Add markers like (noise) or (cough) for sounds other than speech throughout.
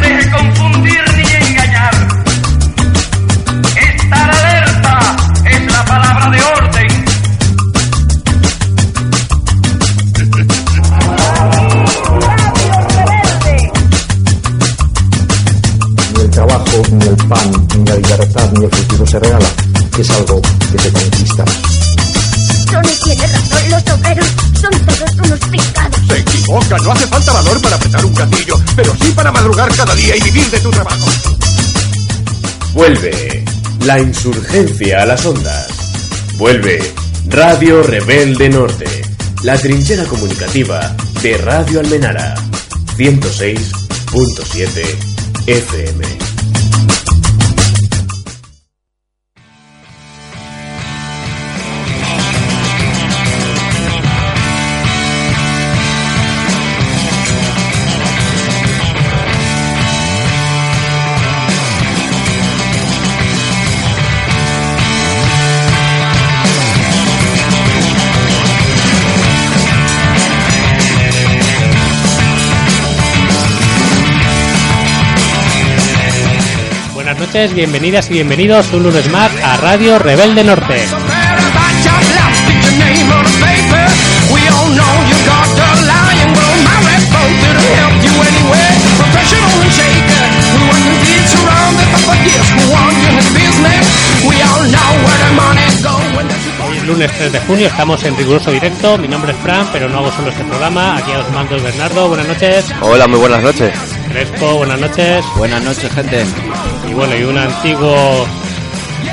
deje confundir y vivir de tu trabajo. Vuelve la insurgencia a las ondas. Vuelve Radio Rebelde Norte, la trinchera comunicativa de Radio Almenara, 106.7 FM. Noches, bienvenidas y bienvenidos un lunes más a Radio Rebelde Norte. Hoy es lunes 3 de junio, estamos en riguroso directo. Mi nombre es Fran, pero no hago solo este programa. Aquí a los mandos Bernardo, buenas noches. Hola, muy buenas noches. Crespo, buenas noches. Buenas noches, gente. Y bueno, y un antiguo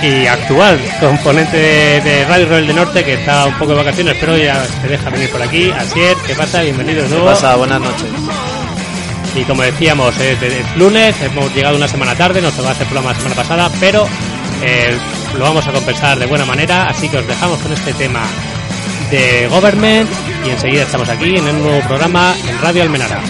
y actual componente de, de Radio Rebelde Norte que está un poco de vacaciones, pero ya se deja venir por aquí. Asier, ¿qué pasa? Bienvenido de ¿Qué nuevo. pasa? Buenas noches. Y como decíamos, es, es lunes, hemos llegado una semana tarde, nos tocaba hacer programa la semana pasada, pero eh, lo vamos a compensar de buena manera, así que os dejamos con este tema de Government y enseguida estamos aquí en el nuevo programa en Radio Almenara.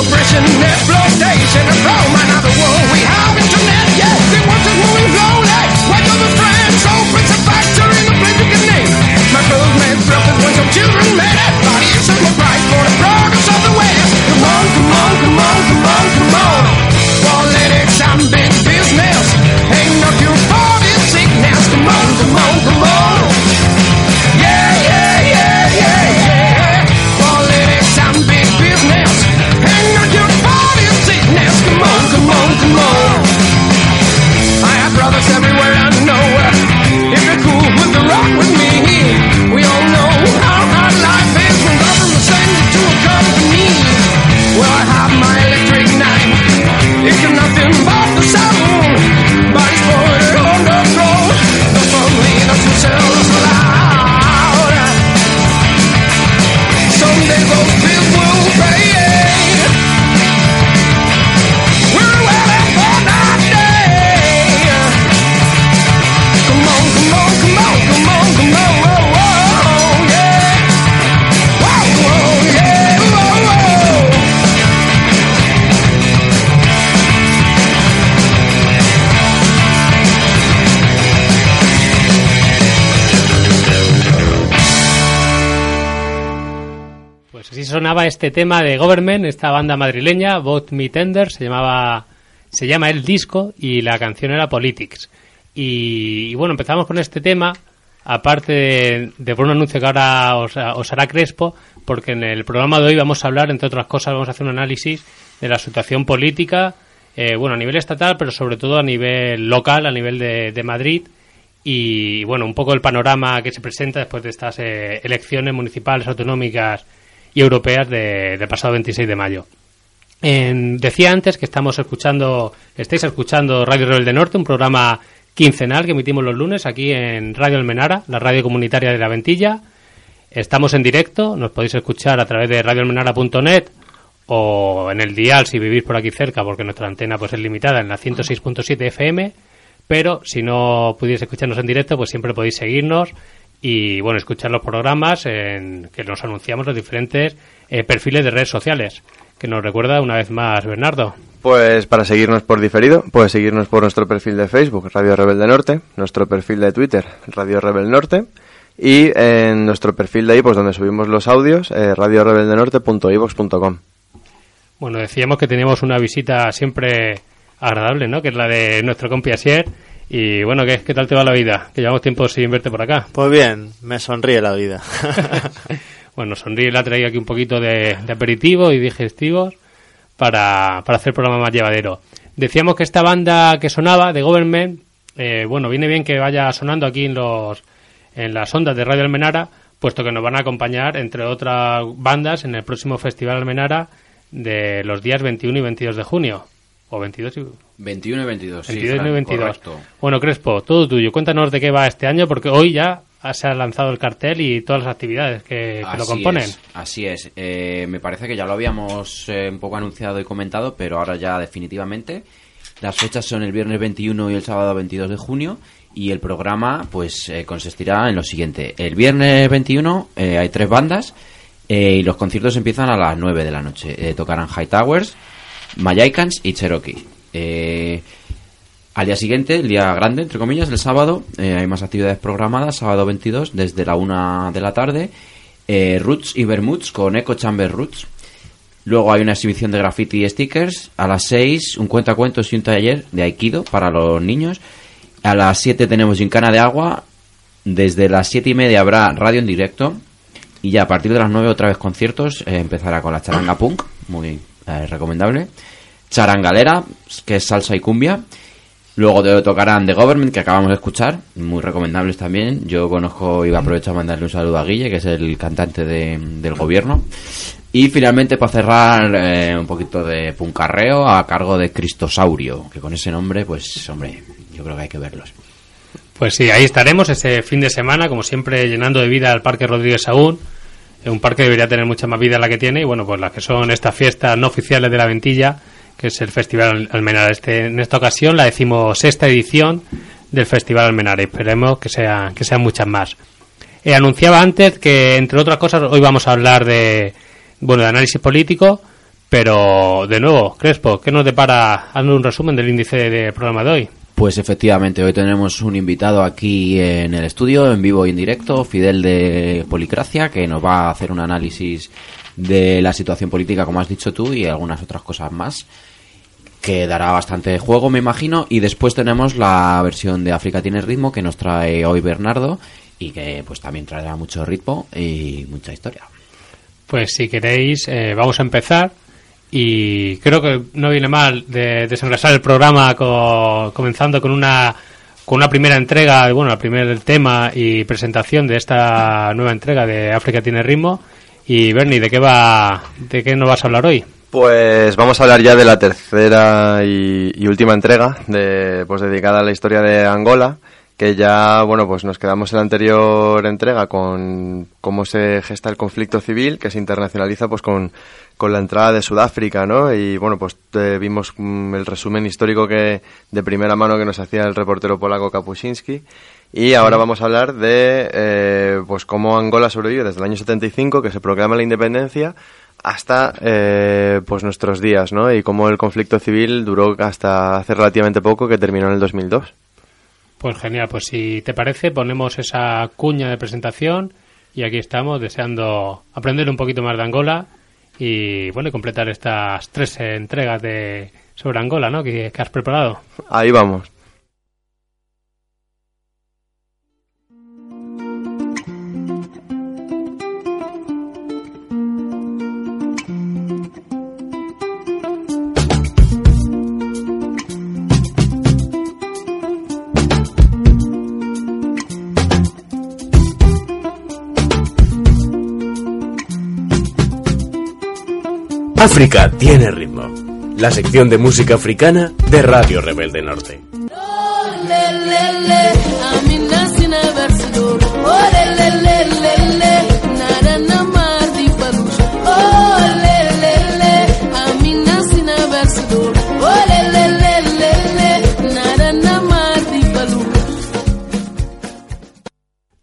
Oppression, exploitation, roaming of the world. We have internet, yes, the world is moving slowly. Why do the strands open a factory in the place you can name? My clothes made profit when some children made it. Body is so bright for the progress of the West. Come on, come on, come on, come on, come on. Politics and business este tema de Government, esta banda madrileña, Bot Me Tender, se llamaba, se llama el disco y la canción era Politics. Y, bueno, empezamos con este tema, aparte de, de por un anuncio que ahora os, os hará Crespo, porque en el programa de hoy vamos a hablar, entre otras cosas, vamos a hacer un análisis de la situación política, eh, bueno, a nivel estatal, pero sobre todo a nivel local, a nivel de, de Madrid, y bueno, un poco el panorama que se presenta después de estas eh, elecciones municipales, autonómicas y europeas de, del pasado 26 de mayo. En- decía antes que estamos escuchando, estáis escuchando Radio Rebelde Norte, un programa quincenal que emitimos los lunes aquí en Radio Almenara, la radio comunitaria de la Ventilla. Estamos en directo, nos podéis escuchar a través de radioalmenara.net o en el dial si vivís por aquí cerca, porque nuestra antena pues es limitada en la 106.7 FM. Pero si no pudierais escucharnos en directo, pues siempre podéis seguirnos y bueno, escuchar los programas en que nos anunciamos los diferentes eh, perfiles de redes sociales. Que nos recuerda una vez más Bernardo. Pues para seguirnos por diferido, puedes seguirnos por nuestro perfil de Facebook, Radio Rebelde Norte, nuestro perfil de Twitter, Radio Rebel Norte, y en nuestro perfil de iVoox, donde subimos los audios, eh, radiorebeldenorte.ivox.com. Bueno, decíamos que teníamos una visita siempre agradable, ¿no? Que es la de nuestro compi Asier. Y bueno, ¿qué, ¿qué tal te va la vida? Que llevamos tiempo sin verte por acá. Pues bien, me sonríe la vida. (laughs) (laughs) bueno, sonríe, la traído aquí un poquito de, de aperitivo y digestivos para, para hacer el programa más llevadero. Decíamos que esta banda que sonaba, de Government, eh, bueno, viene bien que vaya sonando aquí en los en las ondas de Radio Almenara, puesto que nos van a acompañar, entre otras bandas, en el próximo Festival Almenara de los días 21 y 22 de junio. O 22 y... 21 y 22, sí, 22 y Fran, 22. correcto. Bueno, Crespo, todo tuyo. Cuéntanos de qué va este año, porque hoy ya se ha lanzado el cartel y todas las actividades que, que lo componen. es, así es. Eh, me parece que ya lo habíamos eh, un poco anunciado y comentado, pero ahora ya definitivamente. Las fechas son el viernes 21 y el sábado 22 de junio. Y el programa, pues, eh, consistirá en lo siguiente. El viernes 21 eh, hay tres bandas y los conciertos empiezan a las 9 de la noche. Eh, tocarán High Towers, Mayaikans y Cherokee. Eh, al día siguiente, el día grande, entre comillas, el sábado, eh, hay más actividades programadas, sábado 22, desde la 1 de la tarde, eh, Roots y Bermuds con Echo Chamber Roots. Luego hay una exhibición de graffiti y stickers. A las 6, un cuentacuentos y un taller de Aikido para los niños. A las 7 tenemos Gincana de Agua. Desde las 7 y media habrá radio en directo. Y ya a partir de las 9 otra vez conciertos. Eh, empezará con la charanga punk, muy eh, recomendable. Charangalera, que es salsa y cumbia. Luego te tocarán The Government, que acabamos de escuchar, muy recomendables también. Yo conozco y aprovecho a mandarle un saludo a Guille, que es el cantante de- del gobierno. Y finalmente, para cerrar, eh, un poquito de puncarreo a cargo de Cristosaurio, que con ese nombre, pues, hombre, yo creo que hay que verlos. Pues sí, ahí estaremos ese fin de semana, como siempre, llenando de vida al Parque Rodríguez Sagún. Un parque que debería tener mucha más vida la que tiene. Y bueno, pues las que son estas fiestas no oficiales de la Ventilla, que es el Festival Almenara. Este, en esta ocasión, la decimosexta edición del Festival Almenara. Y esperemos que, sea, que sean muchas más. Eh, anunciaba antes que, entre otras cosas, hoy vamos a hablar de, bueno, de análisis político. Pero, de nuevo, Crespo, ¿qué nos depara? Hazme un resumen del índice de programa de hoy. Pues efectivamente, hoy tenemos un invitado aquí en el estudio, en vivo y en directo, Fidel de Policracia, que nos va a hacer un análisis de la situación política, como has dicho tú, y algunas otras cosas más, que dará bastante juego, me imagino. Y después tenemos la versión de África tiene ritmo, que nos trae hoy Bernardo, y que pues también traerá mucho ritmo y mucha historia. Pues si queréis, eh, vamos a empezar. Y creo que no viene mal de desengrasar el programa co- comenzando con una con una primera entrega, bueno, el primer tema y presentación de esta nueva entrega de África tiene ritmo. Y Bernie, ¿de qué va, de qué nos vas a hablar hoy? Pues vamos a hablar ya de la tercera y, y última entrega, de, pues dedicada a la historia de Angola, que ya, bueno, pues nos quedamos en la anterior entrega con cómo se gesta el conflicto civil, que se internacionaliza pues con, con la entrada de Sudáfrica, ¿no? Y bueno, pues eh, vimos mm, el resumen histórico que de primera mano que nos hacía el reportero polaco Kapuscinski. Y ahora vamos a hablar de eh, pues cómo Angola sobrevive desde el año 75, que se proclama la independencia, hasta eh, pues nuestros días, ¿no? Y cómo el conflicto civil duró hasta hace relativamente poco, que terminó en el 2002. Pues genial, pues si te parece, ponemos esa cuña de presentación y aquí estamos deseando aprender un poquito más de Angola y bueno, completar estas tres entregas de sobre Angola, ¿no? Que, que has preparado. Ahí vamos. África tiene ritmo. La sección de música africana de Radio Rebelde Norte.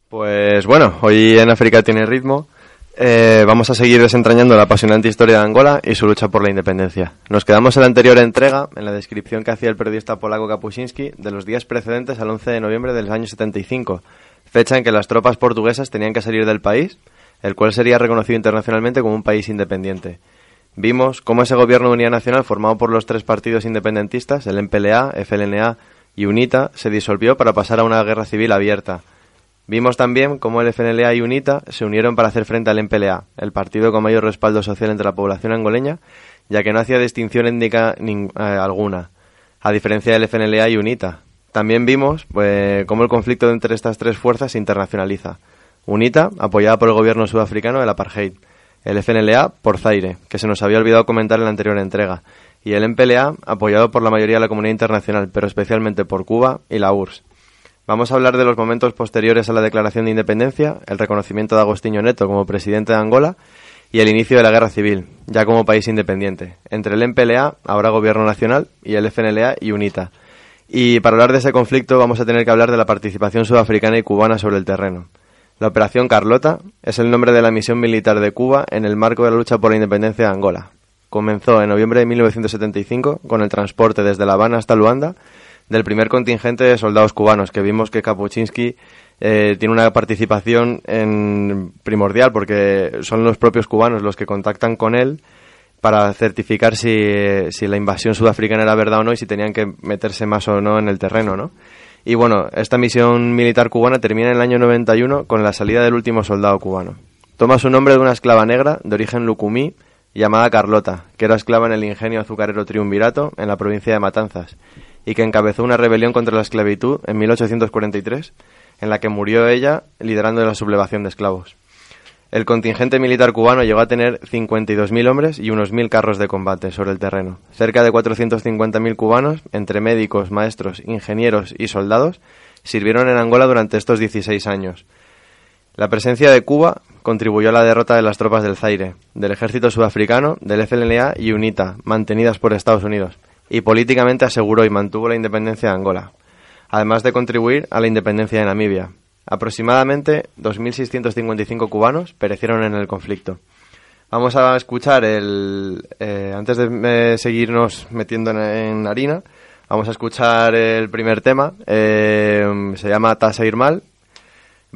Pues bueno, hoy en África tiene ritmo. Eh, vamos a seguir desentrañando la apasionante historia de Angola y su lucha por la independencia. Nos quedamos en la anterior entrega, en la descripción que hacía el periodista polaco Kapuscinski, de los días precedentes al 11 de noviembre del año 75, fecha en que las tropas portuguesas tenían que salir del país, el cual sería reconocido internacionalmente como un país independiente. Vimos cómo ese gobierno de unidad nacional formado por los tres partidos independentistas, el MPLA, FLNA y UNITA, se disolvió para pasar a una guerra civil abierta. Vimos también cómo el FNLA y UNITA se unieron para hacer frente al MPLA, el partido con mayor respaldo social entre la población angoleña, ya que no hacía distinción étnica eh, alguna, a diferencia del FNLA y UNITA. También vimos pues, cómo el conflicto entre estas tres fuerzas se internacionaliza. UNITA, apoyada por el gobierno sudafricano del apartheid. El FNLA, por Zaire, que se nos había olvidado comentar en la anterior entrega. Y el MPLA, apoyado por la mayoría de la comunidad internacional, pero especialmente por Cuba y la URSS. Vamos a hablar de los momentos posteriores a la declaración de independencia, el reconocimiento de Agostinho Neto como presidente de Angola y el inicio de la guerra civil, ya como país independiente, entre el MPLA, ahora gobierno nacional, y el FNLA y UNITA. Y para hablar de ese conflicto vamos a tener que hablar de la participación sudafricana y cubana sobre el terreno. La Operación Carlota es el nombre de la misión militar de Cuba en el marco de la lucha por la independencia de Angola. Comenzó en noviembre de 1975 con el transporte desde La Habana hasta Luanda del primer contingente de soldados cubanos, que vimos que Kapuczynski eh, tiene una participación en primordial porque son los propios cubanos los que contactan con él para certificar si, si la invasión sudafricana era verdad o no y si tenían que meterse más o no en el terreno, ¿no? Y bueno, esta misión militar cubana termina en el año 91 con la salida del último soldado cubano. Toma su nombre de una esclava negra de origen lucumí llamada Carlota, que era esclava en el ingenio azucarero Triunvirato en la provincia de Matanzas y que encabezó una rebelión contra la esclavitud en 1843 en la que murió ella liderando la sublevación de esclavos. El contingente militar cubano llegó a tener 52.000 hombres y unos 1.000 carros de combate sobre el terreno. Cerca de 450.000 cubanos, entre médicos, maestros, ingenieros y soldados, sirvieron en Angola durante estos 16 años. La presencia de Cuba contribuyó a la derrota de las tropas del Zaire, del ejército sudafricano, del FLNA y UNITA, mantenidas por Estados Unidos, y políticamente aseguró y mantuvo la independencia de Angola, además de contribuir a la independencia de Namibia. Aproximadamente 2.655 cubanos perecieron en el conflicto. Vamos a escuchar el... eh, antes de eh, seguirnos metiendo en, harina, vamos a escuchar el primer tema. eh, se llama Tasa Ir Mal.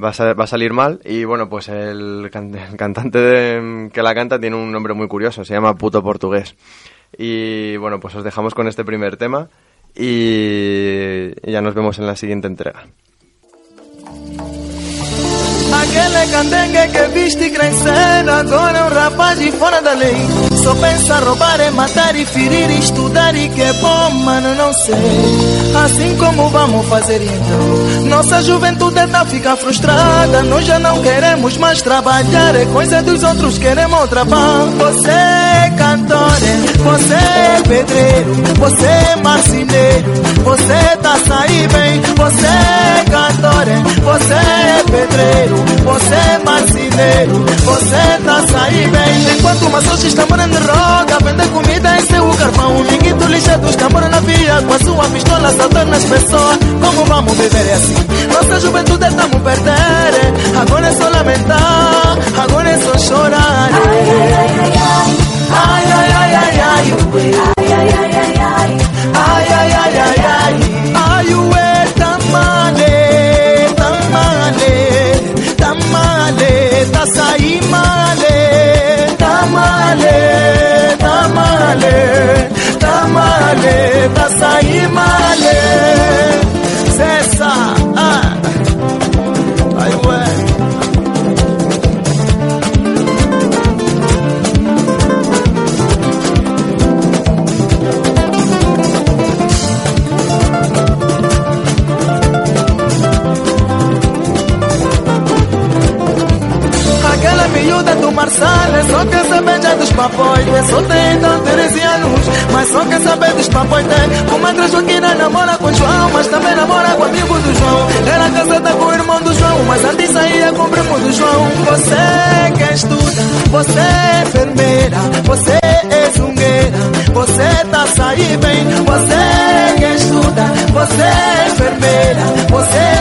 Va a, va a salir mal y bueno, pues el, can- el cantante que la canta tiene un nombre muy curioso, se llama Puto Portugués. Y bueno, pues os dejamos con este primer tema y ya nos vemos en la siguiente entrega. Aquele candengue que viste crescer Agora é um rapaz de fora da lei Só pensa roubar, é matar e ferir Estudar e que é bom, mano, não sei Assim como vamos fazer então Nossa juventude tá ficar frustrada. Nós já não queremos mais trabalhar. É coisa dos outros, queremos trabalho Você é cantor, é, você é pedreiro Você é marceneiro Você tá sair bem Você é cantor, você é pedreiro você é marceneiro, você tá sair bem. Enquanto uma soja está morando de roda Vender comida em seu carvão. O minguito lixado está morando na via Com a sua pistola assaltando as pessoas. Como vamos viver é assim? Nossa juventude estamos perder Agora é só lamentar Agora é só chorar. Ai, ai, ai, ai, ai Ai, ai, ai, ai, Tamale, tamale, tamale, só quer saber já dos papóis É só tem então 13 anos Mas só quer saber dos papóis Tem comadre Joaquina namora com João Mas também namora com amigo do João. Era casada com o irmão do João Mas antes saía com o primo do João. Você que estuda Você é enfermeira Você é zungueira Você tá sair bem. Você que estuda Você é enfermeira Você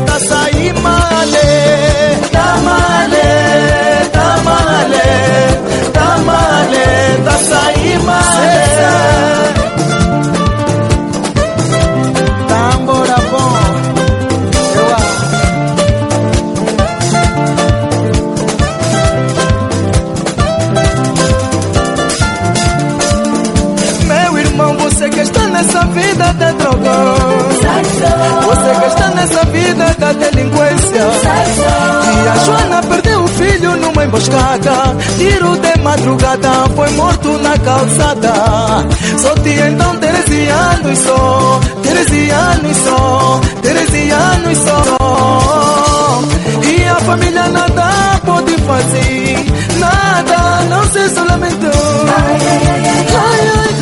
Tá saí malé, tamalé, tá malé, tá, tá, tá saí malé. Tambora tá, bom, eu a. Meu irmão, você que está nessa vida de drogão, você que está dessa vida da delinquência. E Joana perdeu o filho numa emboscada. Tiro de madrugada, foi morto na calçada. Só tinha então 13 anos e só, 13 anos e só, 13 anos e só. E a família nada pode fazer, nada, não se solamentou. Ai, ai, ai, ai.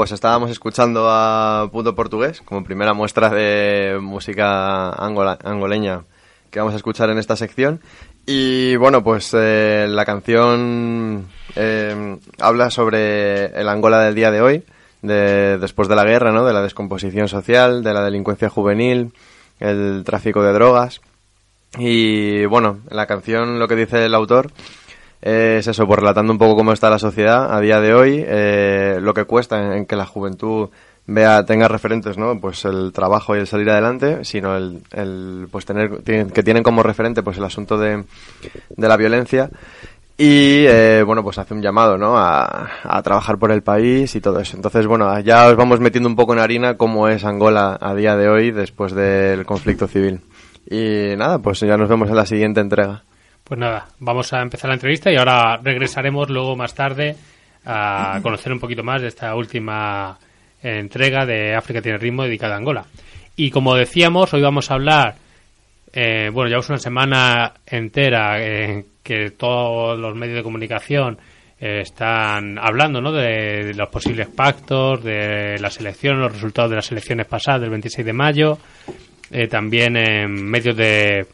Pues estábamos escuchando a Punto Portugués como primera muestra de música angola- angoleña que vamos a escuchar en esta sección. Y bueno, pues eh, la canción eh, habla sobre el Angola del día de hoy, de, después de la guerra, ¿no? de la descomposición social, de la delincuencia juvenil, el tráfico de drogas. Y bueno, en la canción lo que dice el autor es eso, pues relatando un poco cómo está la sociedad a día de hoy, eh, lo que cuesta en, en que la juventud vea, tenga referentes, ¿no? Pues el trabajo y el salir adelante, sino el, el pues tener, que tienen como referente pues el asunto de, de la violencia. Y eh, bueno pues hace un llamado no a, a trabajar por el país y todo eso. Entonces bueno ya os vamos metiendo un poco en harina cómo es Angola a día de hoy después del conflicto civil. Y nada pues ya nos vemos en la siguiente entrega Pues nada, vamos a empezar la entrevista y ahora regresaremos luego más tarde a conocer un poquito más de esta última entrega de África tiene ritmo dedicada a Angola. Y como decíamos, hoy vamos a hablar, eh, bueno, llevamos una semana entera en que todos los medios de comunicación eh, están hablando ¿no? de, de los posibles pactos, de las elecciones, los resultados de las elecciones pasadas del 26 de mayo, eh, también en medios de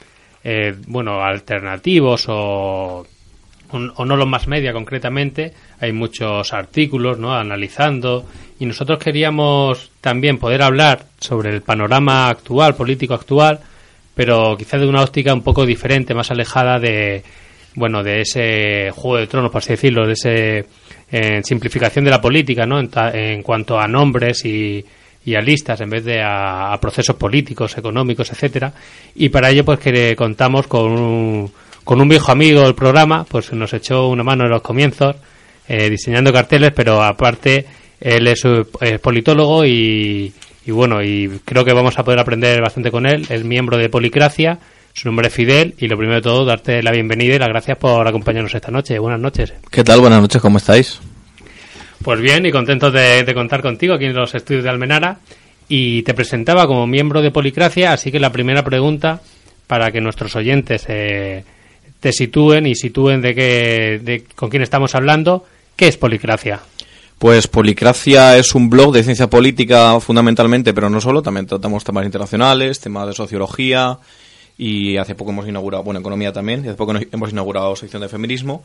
eh, bueno alternativos o, o- no los más media concretamente hay muchos artículos no analizando. Y nosotros queríamos también poder hablar sobre el panorama actual político actual pero quizás de una óptica un poco diferente más alejada de bueno de ese juego de tronos por así decirlo de ese eh, simplificación de la política no en, ta- en cuanto a nombres y y a listas en vez de a, procesos políticos, económicos, etcétera. Y para ello, pues que contamos con un, con un viejo amigo del programa, pues nos echó una mano en los comienzos, eh, diseñando carteles, pero aparte él es, es politólogo y, y bueno, y creo que vamos a poder aprender bastante con él. Es miembro de Policracia, su nombre es Fidel y lo primero de todo, darte la bienvenida y las gracias por acompañarnos esta noche. Buenas noches. ¿Qué tal? Buenas noches, ¿cómo estáis? Pues bien, y contentos de, de contar contigo aquí en los estudios de Almenara. Y te presentaba como miembro de Policracia, así que la primera pregunta, para que nuestros oyentes eh, te sitúen y sitúen de qué, de con quién estamos hablando, ¿qué es Policracia? Pues Policracia es un blog de ciencia política fundamentalmente, pero no solo, también tratamos temas internacionales, temas de sociología y hace poco hemos inaugurado, bueno, economía también, y hace poco hemos inaugurado sección de feminismo.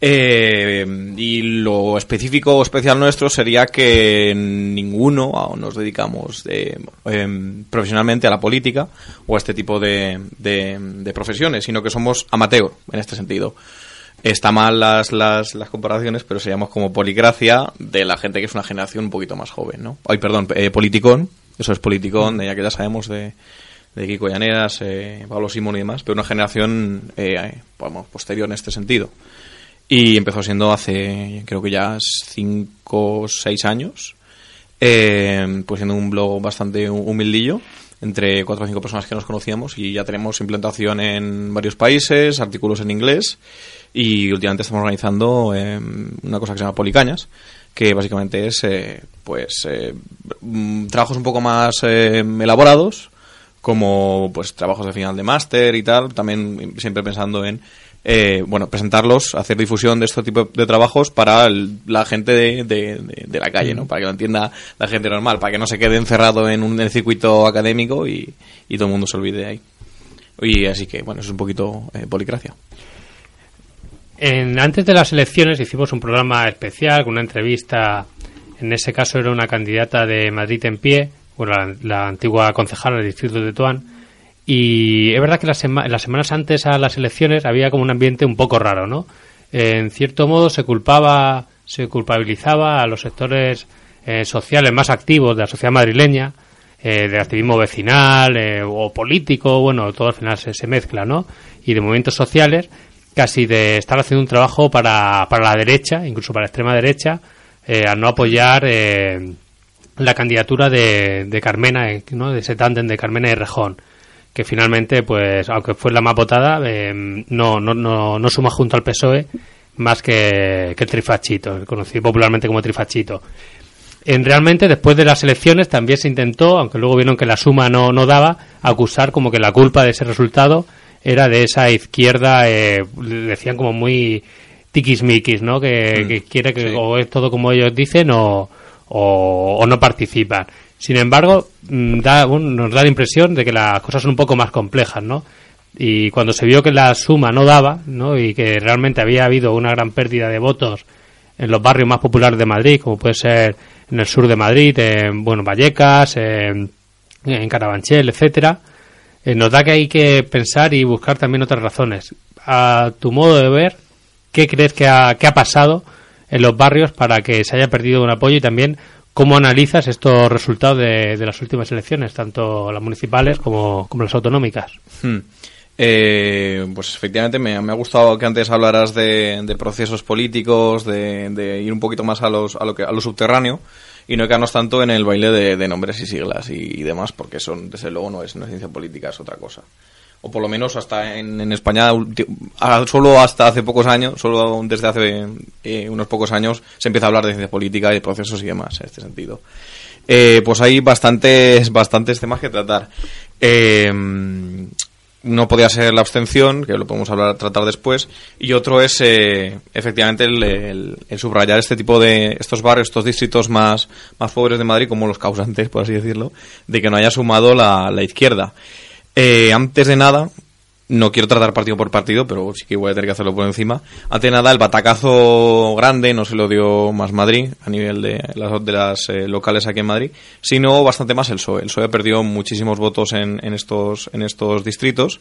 Eh, y lo específico o especial nuestro sería que ninguno aún nos dedicamos de, em, profesionalmente a la política o a este tipo de, de- de profesiones, sino que somos amateur en este sentido. Está mal las, las, las comparaciones, pero seríamos como policracia de la gente que es una generación un poquito más joven, ¿no? Ay, perdón, eh, politicón, eso es politicón, de ya que ya sabemos de, de Kiko Llaneras, eh, Pablo Simón y demás, pero una generación, eh, vamos, posterior en este sentido. Y empezó siendo hace, creo que ya 5 o 6 años, eh, pues siendo un blog bastante humildillo, entre cuatro o cinco personas que nos conocíamos y ya tenemos implantación en varios países, artículos en inglés y últimamente estamos organizando eh, una cosa que se llama Policañas, que básicamente es eh, pues eh, mm, trabajos un poco más eh, elaborados como pues trabajos de final de máster y tal, también siempre pensando en eh, bueno, presentarlos, hacer difusión de este tipo de trabajos para el- la gente de, de- de- de la calle, ¿no? Para que lo entienda la gente normal, para que no se quede encerrado en un en circuito académico y, y todo el mundo se olvide de ahí. Y así que, bueno, eso es un poquito eh, policracia. En- antes de las elecciones hicimos un programa especial con una entrevista. En ese caso era una candidata de Madrid en pie, bueno, la, la antigua concejala del distrito de Tuán. Y es verdad que las, sema- las semanas antes a las elecciones había como un ambiente un poco raro, ¿no? En cierto modo se culpaba, se culpabilizaba a los sectores eh, sociales más activos de la sociedad madrileña, eh, del activismo vecinal eh, o político, bueno, todo al final se, mezcla, ¿no? Y de movimientos sociales, casi de estar haciendo un trabajo para, para la derecha, incluso para la extrema derecha, eh, al no apoyar eh, la candidatura de, de Carmena, ¿no? De ese tándem de Carmena y Rejón que finalmente, pues, aunque fue la más votada, eh, no, no, no, no suma junto al PSOE más que, que el trifachito, conocido popularmente como trifachito. En realmente, después de las elecciones, también se intentó, aunque luego vieron que la suma no, no daba, acusar como que la culpa de ese resultado era de esa izquierda, eh, decían como muy tiquismiquis, ¿no? Que, que quiere que o es todo como ellos dicen o, o, o no participan. Sin embargo, mm, da, nos da la impresión de que las cosas son un poco más complejas, ¿no? Y cuando se vio que la suma no daba, ¿no? Y que realmente había habido una gran pérdida de votos en los barrios más populares de Madrid, como puede ser en el sur de Madrid, en bueno, Vallecas, en, en Carabanchel, etcétera, eh, nos da que hay que pensar y buscar también otras razones. A tu modo de ver, ¿qué crees que ha, que ha pasado en los barrios para que se haya perdido un apoyo y también cómo analizas estos resultados de, las últimas elecciones, tanto las municipales como, como las autonómicas? Hmm. Eh, pues efectivamente me, ha gustado que antes hablaras de, procesos políticos, de, ir un poquito más a, los, a, lo que, a lo subterráneo y no quedarnos tanto en el baile de, nombres y siglas y, y demás, porque son, desde luego, no es una ciencia política, es otra cosa. O por lo menos hasta en, en España, solo hasta hace pocos años, solo desde hace eh, unos pocos años, se empieza a hablar de ciencia política y de procesos y demás en este sentido. Eh, pues hay bastantes, bastantes temas que tratar. Eh, no podía ser la abstención, que lo podemos hablar, tratar después, y otro es eh, efectivamente el, subrayar este tipo de estos barrios, estos distritos más, más pobres de Madrid como los causantes, por así decirlo, de que no haya sumado la izquierda. Eh, antes de nada, no quiero tratar partido por partido, pero sí que voy a tener que hacerlo por encima. Antes de nada, el batacazo grande no se lo dio más Madrid a nivel de las, de eh, locales aquí en Madrid, sino bastante más el PSOE. El PSOE perdió muchísimos votos en, en estos, en estos distritos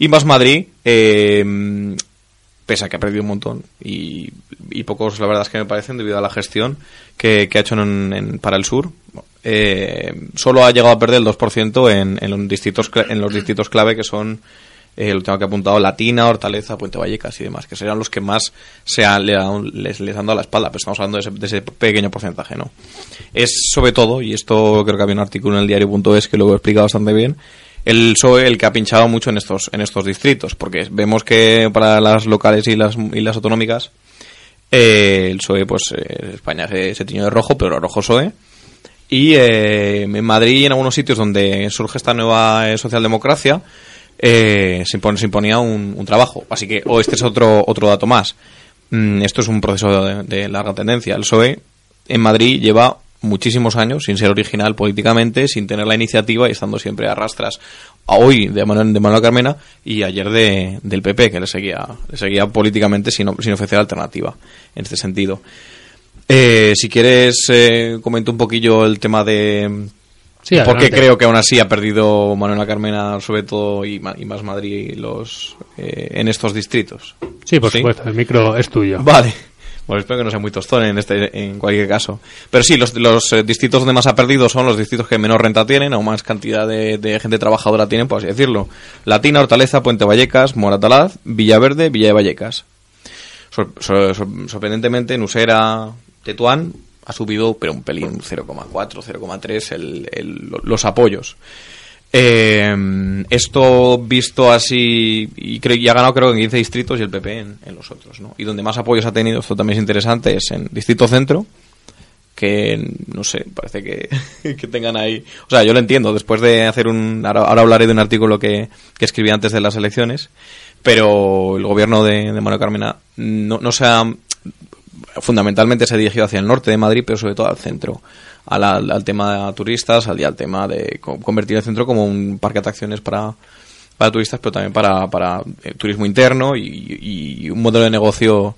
y más Madrid, eh, pese a que ha perdido un montón y, y pocos, la verdad es que me parecen, debido a la gestión que, que ha hecho en, en- para el sur. Eh, solo ha llegado a perder el 2% en, en, los distritos, en los distritos clave que son eh, lo tengo que apuntado, Latina, Hortaleza, Puente Vallecas y demás, que serían los que más se han- le han- les, les han dado la espalda, pero estamos hablando de ese, pequeño porcentaje, ¿no? Es sobre todo, y esto creo que había un artículo en el diario.es que lo he explicado bastante bien, el PSOE el que ha pinchado mucho en estos, en estos distritos, porque vemos que para las locales y las, y las autonómicas, eh, el PSOE, pues eh, España se, se tiñó de rojo, pero rojo PSOE. Y eh, en Madrid y en algunos sitios donde surge esta nueva eh, socialdemocracia, eh, se, impone- se imponía un, trabajo. Así que, o este es otro, otro dato más. Mm, esto es un proceso de, de larga tendencia. El PSOE en Madrid lleva muchísimos años sin ser original políticamente, sin tener la iniciativa y estando siempre a rastras. A Hoy de Manuel, de Manuel Carmena y ayer de, del PP, que le seguía, le seguía políticamente sin, sin ofrecer alternativa en este sentido. Eh, si quieres, eh, comento un poquillo el tema de Sí, por qué adelante. creo que aún así ha perdido Manuela Carmena, sobre todo, y, más Madrid los eh, en estos distritos. Sí, por supuesto, el micro es tuyo. Vale. Bueno, espero que no sea muy tostón en este en cualquier caso. Pero sí, los, los eh, distritos donde más ha perdido son los distritos que menor renta tienen o más cantidad de, de gente trabajadora tienen, por así decirlo. Latina, Hortaleza, Puente Vallecas, Moratalaz, Villaverde, Villa de Vallecas. Sor- sor- sor- sorprendentemente, Nusera, Tetuán ha subido, pero un pelín, 0,4, 0,3 el, el- los apoyos. Eh, esto visto así, y, creo, y ha ganado creo que en 15 distritos y el PP en, en los otros, ¿no? Y donde más apoyos ha tenido, esto también es interesante, es en Distrito Centro, que no sé, parece que, (laughs) que tengan ahí. O sea, yo lo entiendo, después de hacer un. Ahora, hablaré de un artículo que, que escribí antes de las elecciones, pero el gobierno de, de Manuel Carmena no, no se ha. Fundamentalmente se ha dirigido hacia el norte de Madrid, pero sobre todo al centro. Al, tema de turistas, al, al tema de co- convertir el centro como un parque de atracciones para, para turistas, pero también para, para eh, turismo interno y, y un modelo de negocio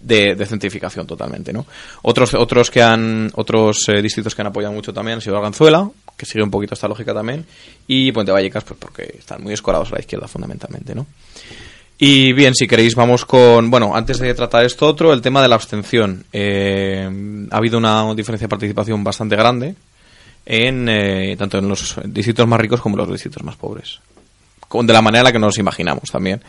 de, de centrificación totalmente, ¿no? Otros, otros que han, otros eh, distritos que han apoyado mucho también han sido Arganzuela, que sigue un poquito esta lógica también, y Puente Vallecas, pues porque están muy escorados a la izquierda fundamentalmente, ¿no? Y bien, si queréis vamos con, bueno, antes de tratar esto otro, el tema de la abstención. Eh, ha habido una diferencia de participación bastante grande en eh, tanto en los distritos más ricos como en los distritos más pobres. Con- De la manera en la que nos imaginamos también.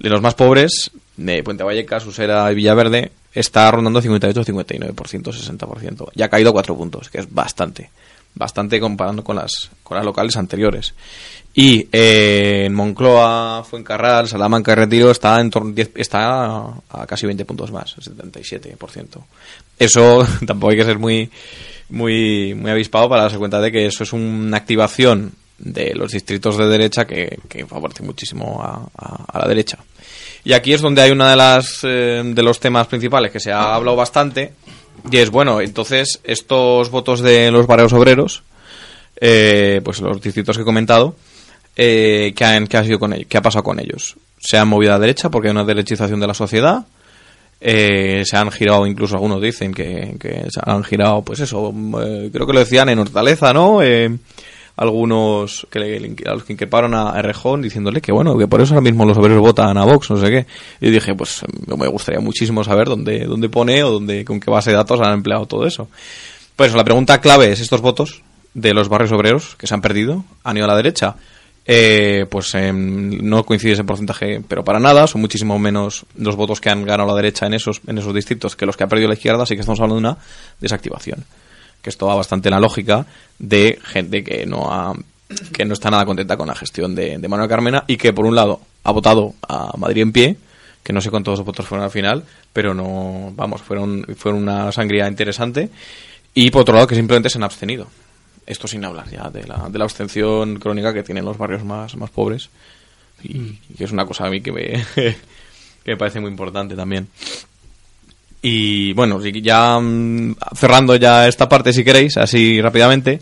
De los más pobres, de Puente Vallecas, Usera y Villaverde, está rondando 58-59%, 60%. Ya ha caído 4 puntos, que es bastante. Bastante comparando con las, con las locales anteriores. Y eh, Moncloa, Fuencarral, Salamanca y Retiro está en torno, 10 está a, casi 20 puntos más, 77%. Eso (laughs) tampoco hay que ser muy, muy, muy avispado para darse cuenta de que eso es una activación de los distritos de derecha que, favorece muchísimo a, la derecha. Y aquí es donde hay una de las eh, de los temas principales que se ha hablado bastante y es bueno, entonces estos votos de los barrios obreros, eh, pues los distritos que he comentado, eh, ¿qué, han, ha sido con ellos? ¿Qué ha pasado con ellos? Se han movido a la derecha porque hay una derechización de la sociedad. eh, se han girado, incluso algunos dicen que, que se han girado, pues eso, eh, creo que lo decían en Hortaleza, ¿no? Eh, algunos que le, a los que increparon a Errejón diciéndole que bueno, que por eso ahora mismo los obreros votan a Vox, no sé qué. Y dije, pues me gustaría muchísimo saber dónde, dónde pone o dónde, con qué base de datos han empleado todo eso. Pues la pregunta clave es estos votos de los barrios obreros que se han perdido, han ido a la derecha. Eh, pues em, no coincide ese porcentaje, pero para nada, son muchísimo menos los votos que han ganado la derecha en esos, en esos distritos que los que ha perdido la izquierda, así que estamos hablando de una desactivación. Que esto va bastante en la lógica de gente que no ha, que no está nada contenta con la gestión de, de Manuel Carmena y que por un lado ha votado a Madrid en pie, que no sé cuántos votos fueron al final, pero no, vamos, fueron, fueron una sangría interesante, y por otro lado que simplemente se han abstenido. Esto sin hablar ya de la, de la abstención crónica que tienen los barrios más, más pobres, y, y que es una cosa a mí que me, (laughs) que me parece muy importante también. Y bueno, ya mm, cerrando ya esta parte, si queréis, así rápidamente,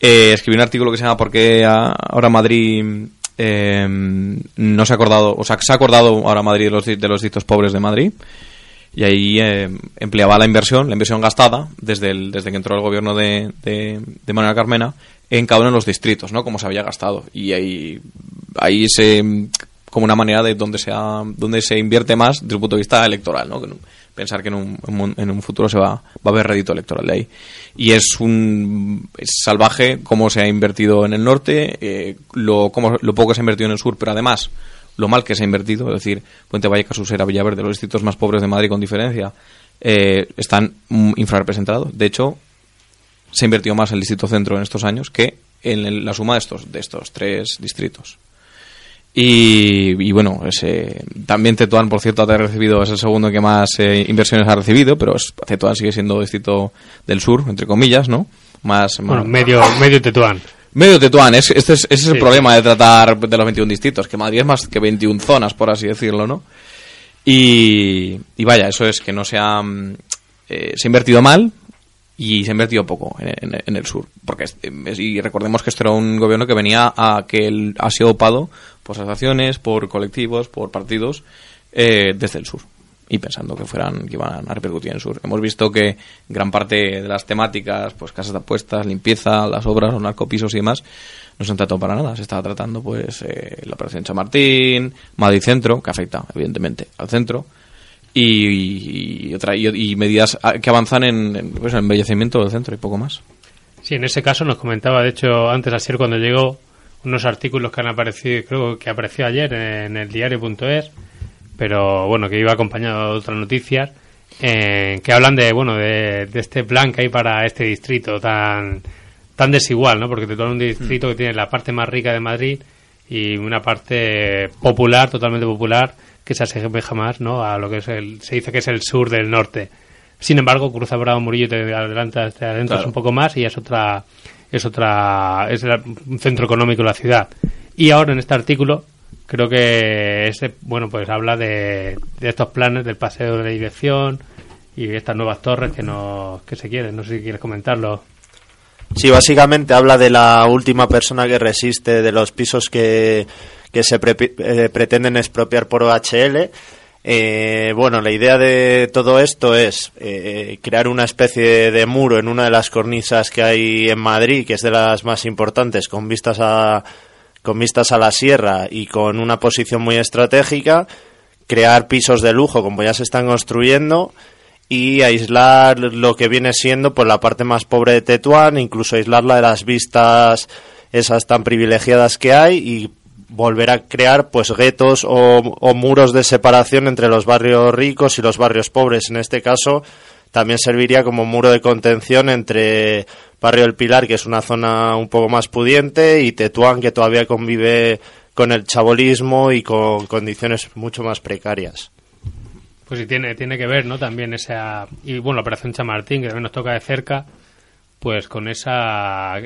eh, escribí un artículo que se llama ¿Por qué ahora Madrid eh, no se ha acordado, o sea, se ha acordado ahora Madrid de los, de los distritos pobres de Madrid? Y ahí eh, empleaba la inversión, la inversión gastada, desde, el, desde que entró el gobierno de, de, de Manuel Carmena, en cada uno de los distritos, ¿no? Como se había gastado. Y ahí, ahí se, como una manera de donde se, ha- donde se invierte más desde un punto de vista electoral, ¿no? Pensar que en un- en un futuro se va, va a haber rédito electoral de ahí. Y es un es salvaje cómo se ha invertido en el norte, eh, lo, cómo, lo poco que se ha invertido en el sur, pero además lo mal que se ha invertido, es decir, Puente Vallecas, Usera, Villaverde, los distritos más pobres de Madrid con diferencia, eh, están mm, infrarrepresentados. De hecho, se ha invertido más en el distrito centro en estos años que en la suma de estos, de estos tres distritos. Y, y bueno, ese, también Tetuán, por cierto, ha recibido, es el segundo que más eh, inversiones ha recibido, pero es, Tetuán sigue siendo distrito del sur, entre comillas, ¿no? Más, Bueno, más- medio, medio Tetuán. Medio Tetuán, es, este es, ese es el problema de tratar de los 21 distritos, que Madrid es más que 21 zonas, por así decirlo, ¿no? Y, y vaya, eso es que no se ha, mm, eh, se ha invertido mal y se ha invertido poco en, en- en el sur. Porque es- y recordemos que esto era un gobierno que venía a que ha sido opado por asociaciones, por colectivos, por partidos eh, desde el sur. Y pensando que fueran, que iban a repercutir en sur. Hemos visto que gran parte de las temáticas, pues casas de apuestas, limpieza, las obras, los narcopisos y demás, no se han tratado para nada. Se estaba tratando, pues, eh, la operación Chamartín, Madrid Centro, que afecta, evidentemente, al centro, y, otra, y, medidas que avanzan en, en, pues, el embellecimiento del centro y poco más. Sí, en ese caso nos comentaba, de hecho, antes ayer cuando llegó, unos artículos que han aparecido, creo que apareció ayer en el diario.es, pero bueno, que iba acompañado de otras noticias, eh, que hablan de, bueno, de, de este plan que hay para este distrito tan tan desigual, ¿no? Porque Tetuán es un distrito que tiene la parte más rica de Madrid y una parte popular, totalmente popular, que se asemeja más, ¿no? A lo que es el, se dice que es el sur del norte. Sin embargo, cruza Bravo Murillo y te adelanta, te adentras Claro. un poco más y ya es otra, es otra, es un centro económico de la ciudad. Y ahora en este artículo creo que ese, bueno, pues habla de, de estos planes del paseo de la dirección y estas nuevas torres que no, que se quieren. No sé si quieres comentarlo. Sí, básicamente habla de la última persona que resiste, de los pisos que, que se pre- eh, pretenden expropiar por OHL. Eh, bueno, la idea de todo esto es eh, crear una especie de muro en una de las cornisas que hay en Madrid, que es de las más importantes, con vistas a, con vistas a la sierra y con una posición muy estratégica, crear pisos de lujo como ya se están construyendo y aislar lo que viene siendo pues la parte más pobre de Tetuán, incluso aislarla de las vistas esas tan privilegiadas que hay y volver a crear pues guetos o, o muros de separación entre los barrios ricos y los barrios pobres. En este caso también serviría como muro de contención entre Barrio del Pilar, que es una zona un poco más pudiente, y Tetuán, que todavía convive con el chabolismo y con condiciones mucho más precarias. Pues sí, tiene, tiene que ver, ¿no? También esa. Y bueno, la Operación Chamartín, que también nos toca de cerca, pues con esa.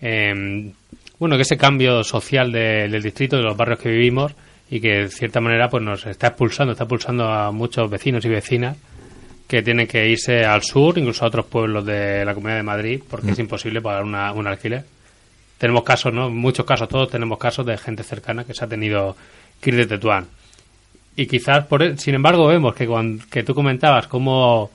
em, bueno, que ese cambio social de- del distrito, de los barrios que vivimos, y que de cierta manera pues nos está expulsando, está expulsando a muchos vecinos y vecinas que tienen que irse al sur, incluso a otros pueblos de la Comunidad de Madrid, porque Mm. es imposible pagar una, un alquiler. Tenemos casos, ¿no? Muchos casos, todos tenemos casos de gente cercana que se ha tenido que ir de Tetuán. Y quizás, por, e- sin embargo, vemos que, cuan- que tú comentabas cómo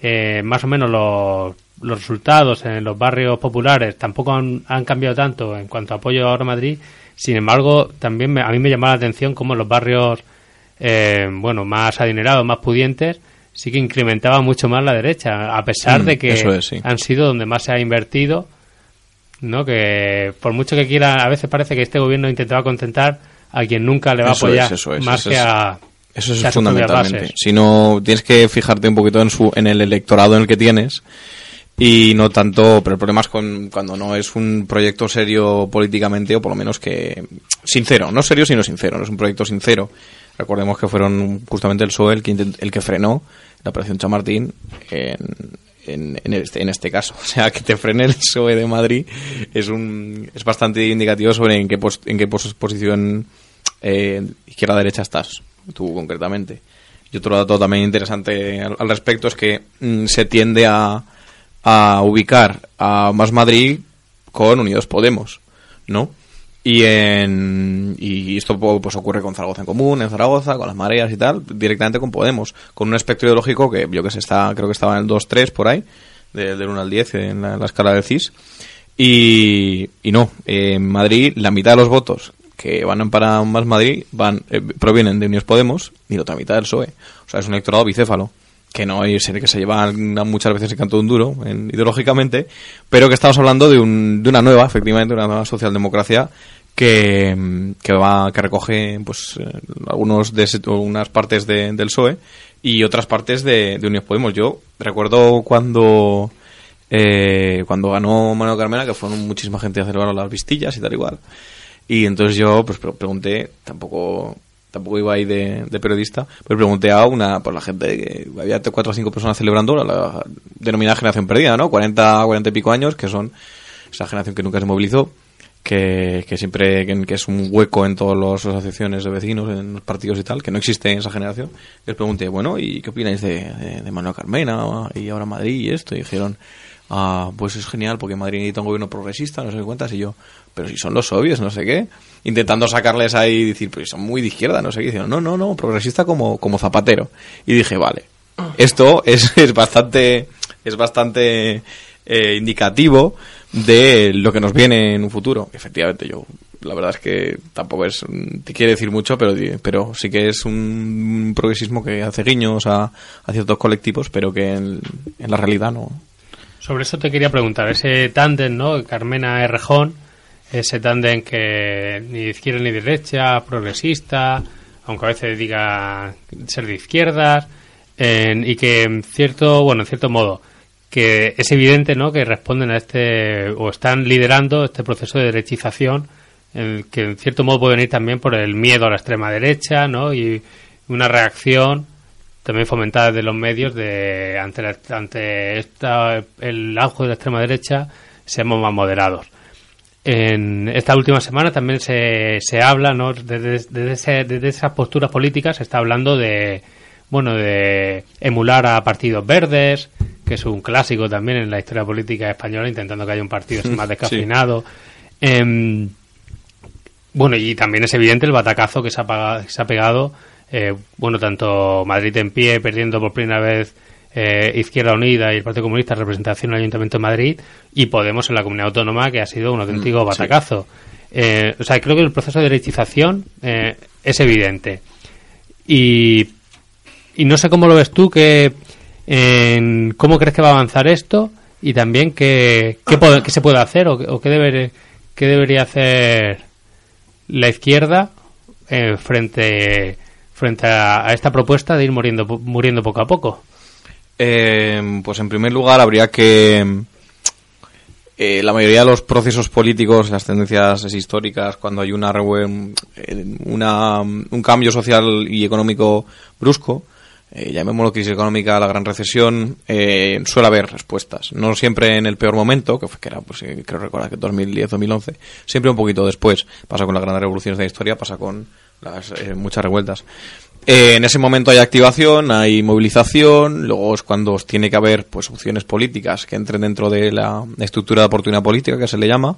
eh, más o menos los, los resultados en los barrios populares tampoco han, han cambiado tanto en cuanto a apoyo ahora a Madrid. Sin embargo, también me- a mí me llamaba la atención cómo los barrios eh, bueno más adinerados, más pudientes, sí que incrementaba mucho más la derecha, a pesar Mm, de que eso es, sí. han sido donde más se ha invertido. ¿no? Que por mucho que quiera, a veces parece que este gobierno intentaba contentar a quien nunca le va Eso a apoyar es, eso es, más eso que a Eso es fundamentalmente. bases. Si no, tienes que fijarte un poquito en su, en el electorado en el que tienes y no tanto, pero el problema es con, cuando no es un proyecto serio políticamente o por lo menos que sincero, no serio sino sincero, no es un proyecto sincero. Recordemos que fueron justamente el PSOE el que, el que frenó la operación Chamartín en, en, en este, en este caso. (laughs) O sea, que te frene el PSOE de Madrid es un es bastante indicativo sobre en qué, pos- en qué pos- posición eh, izquierda-derecha estás, tú concretamente. Y otro dato también interesante al, al respecto es que mm, se tiende a, a ubicar a Más Madrid con Unidos Podemos, ¿no? Y, en, y esto pues ocurre con Zaragoza en común, en Zaragoza, con las mareas y tal, directamente con Podemos, con un espectro ideológico que yo que sé, está, creo que estaba en el 2-3 por ahí, de- del 1 al 10 en la, la escala del CIS. Y, y no, en Madrid la mitad de los votos que van para Más Madrid van eh, provienen de Unidos Podemos y la otra mitad del PSOE. O sea, es un electorado bicéfalo que no hay que se lleva muchas veces el canto de un duro en- ideológicamente, pero que estamos hablando de, un, de una nueva, efectivamente, una nueva socialdemocracia que, que va que recoge pues eh, algunos de unas partes de- del PSOE y otras partes de, de Podemos. Yo recuerdo cuando eh, cuando ganó Manuel Carmena, que fueron muchísima gente a celebrar las vistillas y tal igual. Y entonces yo pues pre- pregunté, tampoco tampoco iba ahí de, de periodista, pero pregunté a una, por la gente, que había cuatro o cinco personas celebrando la, denominada generación perdida, ¿no? 40, 40 y pico años, que son esa generación que nunca se movilizó, que, que siempre, que, que es un hueco en todas las asociaciones de vecinos, en los partidos y tal, que no existe esa generación. Les pregunté, bueno, ¿y qué opináis de, de, de Manuel Carmena y ahora Madrid y esto? Y dijeron, ah, pues es genial porque Madrid necesita un gobierno progresista, no sé qué cuentas, y yo, pero si son los obvios, no sé qué, intentando sacarles ahí y decir, pues son muy de izquierda, no sé qué, dijeron, no, no, no, progresista como, como Zapatero. Y dije, vale, esto es, (laughs) es bastante, es bastante eh, indicativo de lo que nos viene en un futuro. Efectivamente, yo, la verdad es que tampoco es, te quiere decir mucho, pero, pero sí que es un progresismo que hace guiños a, a ciertos colectivos, pero que en, en la realidad no. Sobre eso te quería preguntar, ese tándem, ¿no? Carmena Errejón, ese tándem que ni de izquierda ni de derecha, progresista, aunque a veces diga ser de izquierdas, en- y que en cierto, bueno, en cierto modo, que es evidente ¿no? que responden a este o están liderando este proceso de derechización el que en cierto modo puede venir también por el miedo a la extrema derecha ¿no? y una reacción también fomentada desde los medios de ante, la- ante esta, el auge de la extrema derecha seamos más moderados. En esta última semana también se, se habla, ¿no? desde, desde, ese- desde esas posturas políticas se está hablando de, bueno, de emular a partidos verdes, que es un clásico también en la historia política española, intentando que haya un partido (laughs) más Sí. descafeinado. Em, bueno, y también es evidente el batacazo que se ha, paga- se ha pegado, eh, bueno, tanto Madrid en pie, perdiendo por primera vez eh, Izquierda Unida y el Partido Comunista representación en el Ayuntamiento de Madrid, y Podemos en la Comunidad Autónoma, que ha sido un auténtico Mm, sí. batacazo. Eh, o sea, creo que el proceso de derechización eh, es evidente. Y, y no sé cómo lo ves tú, que, en cómo crees que va a avanzar esto y también qué, qué, se puede hacer o, qué- o qué, deber- qué debería hacer la izquierda eh, frente frente a, a esta propuesta de ir muriendo muriendo poco a poco. Eh, pues en primer lugar habría que eh, la mayoría de los procesos políticos, las tendencias históricas, cuando hay una, eh, una un cambio social y económico brusco, eh, llamémoslo crisis económica, la gran recesión, eh, suele haber respuestas. No siempre en el peor momento, que, fue, que era, pues, eh, creo recordar que 2010-2011, siempre un poquito después. Pasa con las grandes revoluciones de la historia, pasa con las muchas revueltas. Eh, en ese momento hay activación, hay movilización, luego es cuando tiene que haber pues opciones políticas que entren dentro de la estructura de oportunidad política que se le llama,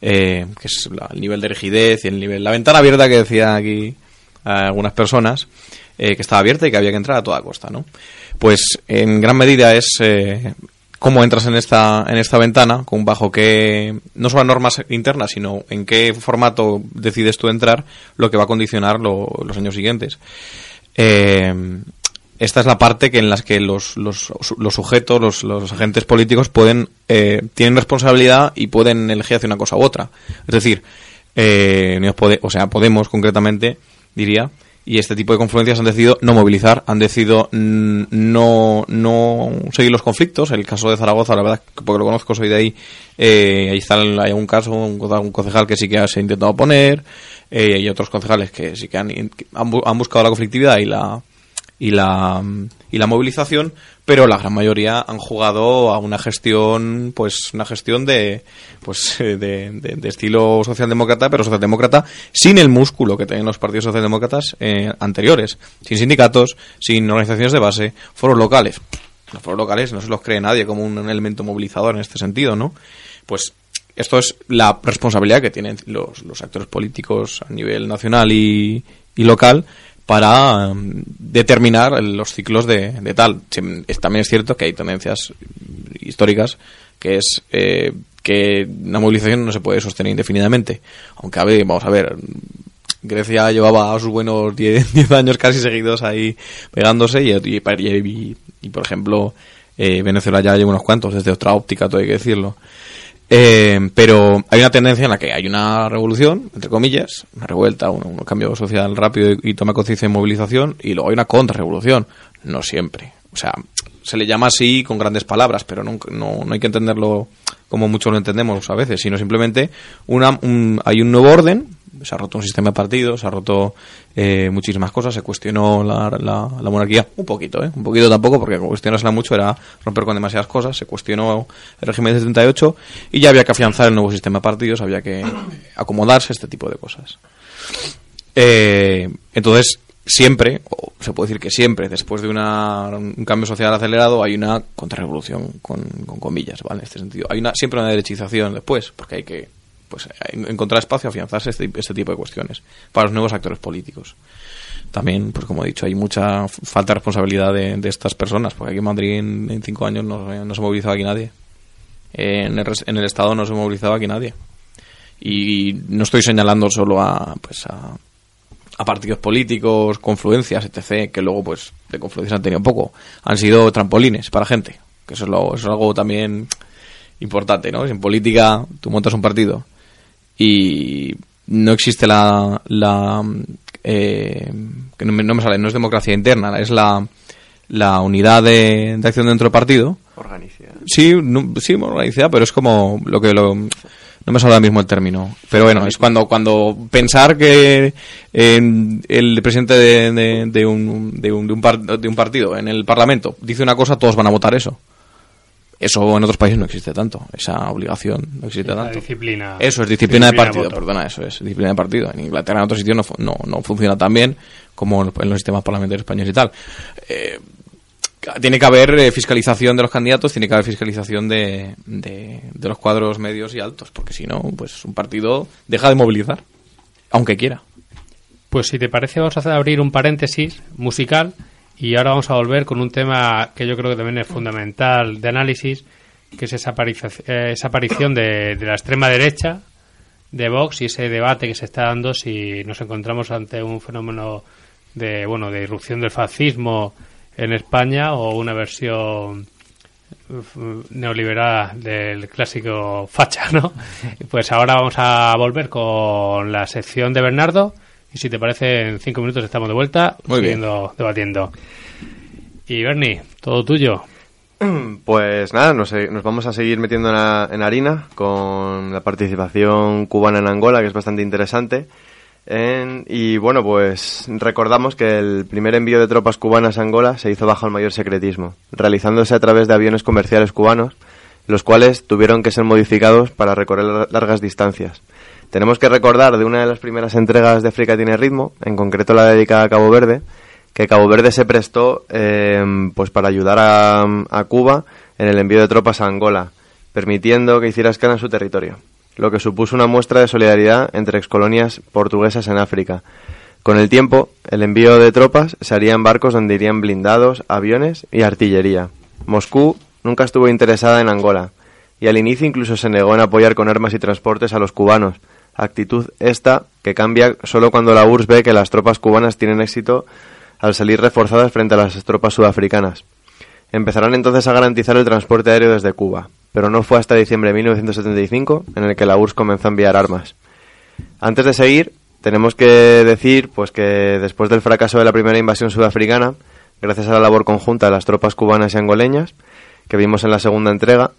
eh, que es la- el nivel de rigidez y el nivel, la ventana abierta que decía aquí a algunas personas, eh, que estaba abierta y que había que entrar a toda costa, ¿no? Pues en gran medida es eh, cómo entras en esta, en esta ventana, con bajo qué, no solo normas internas, sino en qué formato decides tú entrar, lo que va a condicionar lo- los años siguientes. Eh, esta es la parte que en las que los, los, los sujetos, los, los agentes políticos pueden, eh, tienen responsabilidad y pueden elegir hacia una cosa u otra. Es decir, eh, o sea, Podemos concretamente, diría, y este tipo de confluencias han decidido no movilizar, han decidido no, no seguir los conflictos. El caso de Zaragoza, la verdad, que porque lo conozco, soy de ahí, eh, ahí está, hay un caso, un, conce- un concejal que sí que se ha intentado oponer, eh, y otros concejales que sí que han, que han, han buscado la conflictividad y la, y la y la movilización, pero la gran mayoría han jugado a una gestión, pues una gestión de pues eh, de, de- estilo socialdemócrata, pero socialdemócrata sin el músculo que tienen los partidos socialdemócratas eh, anteriores, sin sindicatos, sin organizaciones de base, foros locales. Los foros locales no se los cree nadie como un elemento movilizador en este sentido, ¿no? Pues esto es la responsabilidad que tienen los, los actores políticos a nivel nacional y, y local para um, determinar los ciclos de, de tal. También es cierto que hay tendencias históricas que es eh, que una movilización no se puede sostener indefinidamente. Aunque a ver, vamos a ver, Grecia llevaba sus buenos (laughs) 10 10 años casi seguidos ahí pegándose y, por ejemplo eh, Venezuela ya lleva unos cuantos desde otra óptica, todo hay que decirlo. Eh, pero hay una tendencia en la que hay una revolución, entre comillas, una revuelta, un, un cambio social rápido y, y toma conciencia de movilización, y luego hay una contrarrevolución. No siempre. O sea, se le llama así con grandes palabras, pero no, no, no hay que entenderlo como muchos lo entendemos a veces, sino simplemente una, un- hay un nuevo orden, se ha roto un sistema de partidos, se ha roto eh, muchísimas cosas, se cuestionó la, la- monarquía un poquito, ¿eh? un poquito tampoco, porque cuestionársela mucho era romper con demasiadas cosas, se cuestionó el régimen de 78 y ya había que afianzar el nuevo sistema de partidos, había que acomodarse este tipo de cosas. Eh, entonces, siempre, o se puede decir que siempre, después de una, un cambio social acelerado, hay una contrarrevolución, con, con comillas, ¿vale? En este sentido. Hay una, siempre una derechización después, porque hay que pues, en- encontrar espacio, afianzarse este, este tipo de cuestiones para los nuevos actores políticos. También, pues como he dicho, hay mucha falta de responsabilidad de, estas personas, porque aquí en Madrid en, cinco años no, no se ha movilizado aquí nadie. En el, en el Estado no se ha movilizado aquí nadie. Y no estoy señalando solo a, pues a, a partidos políticos, confluencias, etc., que luego, pues, de confluencias han tenido poco. Han sido trampolines para gente, que eso es, lo- eso es algo también importante, ¿no? En política tú montas un partido y no existe la... la eh, que no me, no me sale, no es democracia interna, es la, la unidad de, de acción dentro del partido. Organicidad. Sí, no- sí, organicidad, pero es como lo que lo, no me sale ahora mismo el término. Pero bueno, es cuando cuando pensar que eh, el presidente de, de- de un, de, un, de, un par- de un partido en el Parlamento dice una cosa, todos van a votar eso. Eso en otros países no existe tanto. Esa obligación no existe La tanto. disciplina. Eso es disciplina, de partido, perdona, eso es disciplina de partido. En Inglaterra, en otros sitios, no, no, no funciona tan bien como en en los sistemas parlamentarios españoles y tal. Eh, tiene que haber eh, fiscalización de los candidatos, tiene que haber fiscalización de, de, de los cuadros medios y altos, porque si no, pues un partido deja de movilizar, aunque quiera. Pues si te parece, vamos a hacer- abrir un paréntesis musical y ahora vamos a volver con un tema que yo creo que también es fundamental de análisis, que es esa, aparici- eh, esa aparición de, de la extrema derecha de Vox y ese debate que se está dando si nos encontramos ante un fenómeno de bueno de irrupción del fascismo en España o una versión neoliberal del clásico facha, ¿no? (laughs) Pues ahora vamos a volver con la sección de Bernardo y si te parece en cinco minutos estamos de vuelta Muy bien. siguiendo debatiendo. Y Bernie, todo tuyo. (clears throat) Pues nada, nos, nos vamos a seguir metiendo en, la- en harina con la participación cubana en Angola, que es bastante interesante. En- y bueno, pues recordamos que el primer envío de tropas cubanas a Angola se hizo bajo el mayor secretismo, realizándose a través de aviones comerciales cubanos, los cuales tuvieron que ser modificados para recorrer lar- largas distancias. Tenemos que recordar de una de las primeras entregas de África tiene ritmo, en concreto la dedicada a Cabo Verde, que Cabo Verde se prestó eh, pues para ayudar a, a Cuba en el envío de tropas a Angola, permitiendo que hiciera escala en su territorio, lo que supuso una muestra de solidaridad entre excolonias portuguesas en África. Con el tiempo, el envío de tropas se haría en barcos donde irían blindados, aviones y artillería. Moscú nunca estuvo interesada en Angola, y al inicio incluso se negó en apoyar con armas y transportes a los cubanos, actitud esta que cambia solo cuando la URSS ve que las tropas cubanas tienen éxito al salir reforzadas frente a las tropas sudafricanas. Empezarán entonces a garantizar el transporte aéreo desde Cuba, pero no fue hasta diciembre de 1975 en el que la URSS comenzó a enviar armas. Antes de seguir, tenemos que decir pues que después del fracaso de la primera invasión sudafricana, gracias a la labor conjunta de las tropas cubanas y angoleñas, que vimos en la segunda entrega,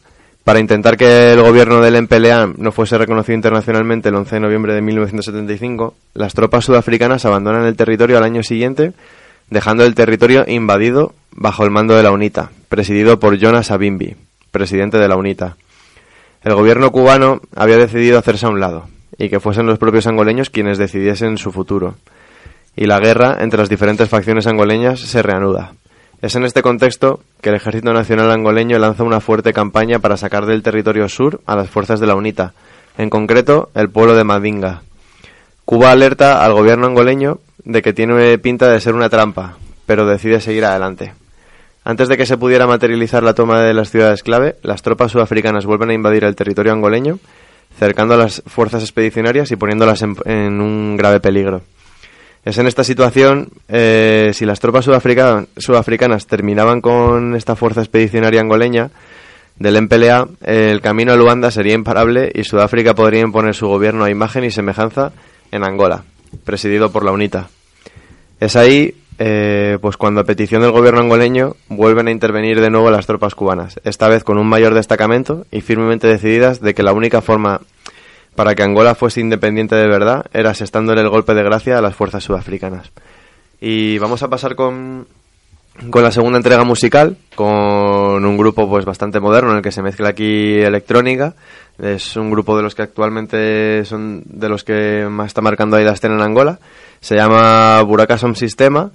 para intentar que el gobierno del MPLA no fuese reconocido internacionalmente el 11 de noviembre de 1975, las tropas sudafricanas abandonan el territorio al año siguiente, dejando el territorio invadido bajo el mando de la UNITA, presidido por Jonas Savimbi, presidente de la UNITA. El gobierno cubano había decidido hacerse a un lado y que fuesen los propios angoleños quienes decidiesen su futuro. Y la guerra entre las diferentes facciones angoleñas se reanuda. Es en este contexto que el Ejército Nacional Angoleño lanza una fuerte campaña para sacar del territorio sur a las fuerzas de la UNITA, en concreto el pueblo de Madinga. Cuba alerta al gobierno angoleño de que tiene pinta de ser una trampa, pero decide seguir adelante. Antes de que se pudiera materializar la toma de las ciudades clave, las tropas sudafricanas vuelven a invadir el territorio angoleño, cercando a las fuerzas expedicionarias y poniéndolas en, en un grave peligro. Es en esta situación, eh, si las tropas sudafrica- sudafricanas terminaban con esta fuerza expedicionaria angoleña del MPLA, el camino a Luanda sería imparable y Sudáfrica podría imponer su gobierno a imagen y semejanza en Angola, presidido por la UNITA. Es ahí, eh, pues cuando a petición del gobierno angoleño vuelven a intervenir de nuevo las tropas cubanas, esta vez con un mayor destacamento y firmemente decididas de que la única forma para que Angola fuese independiente de verdad era asestándole el golpe de gracia a las fuerzas sudafricanas. Y vamos a pasar con, con la segunda entrega musical, con un grupo pues bastante moderno en el que se mezcla aquí electrónica. Es un grupo de los que actualmente son de los que más está marcando ahí la escena en Angola. Se llama Buraka Sound Sistema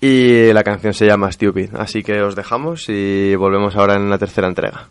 y la canción se llama Stupid. Así que os dejamos y volvemos ahora en la tercera entrega.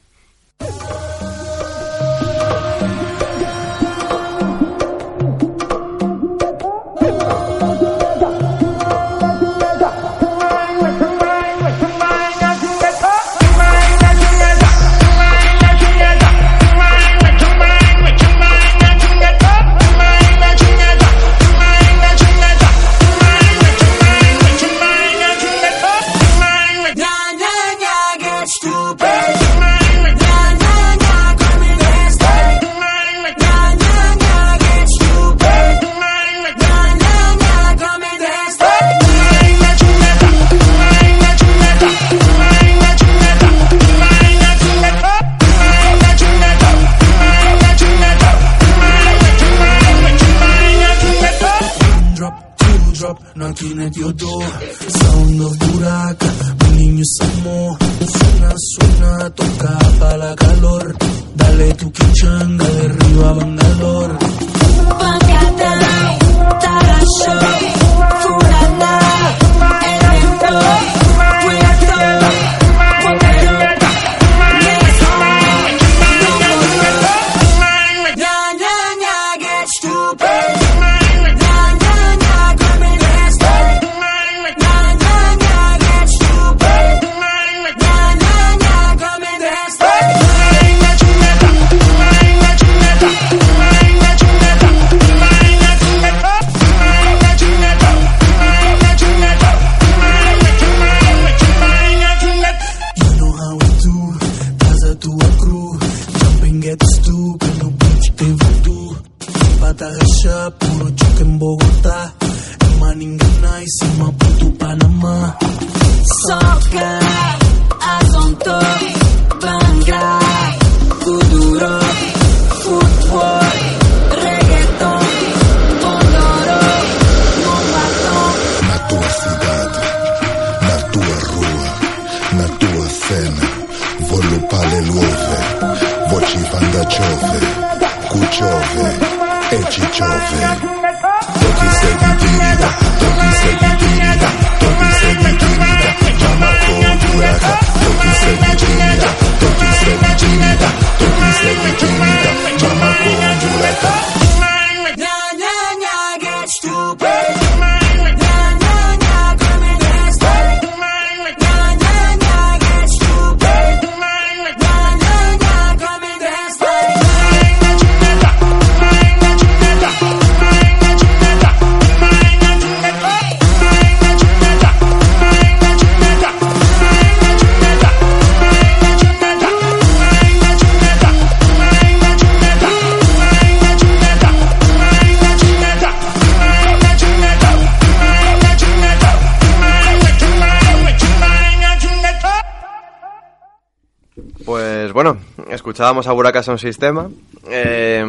Escuchábamos a Buraka Sound Sistema eh,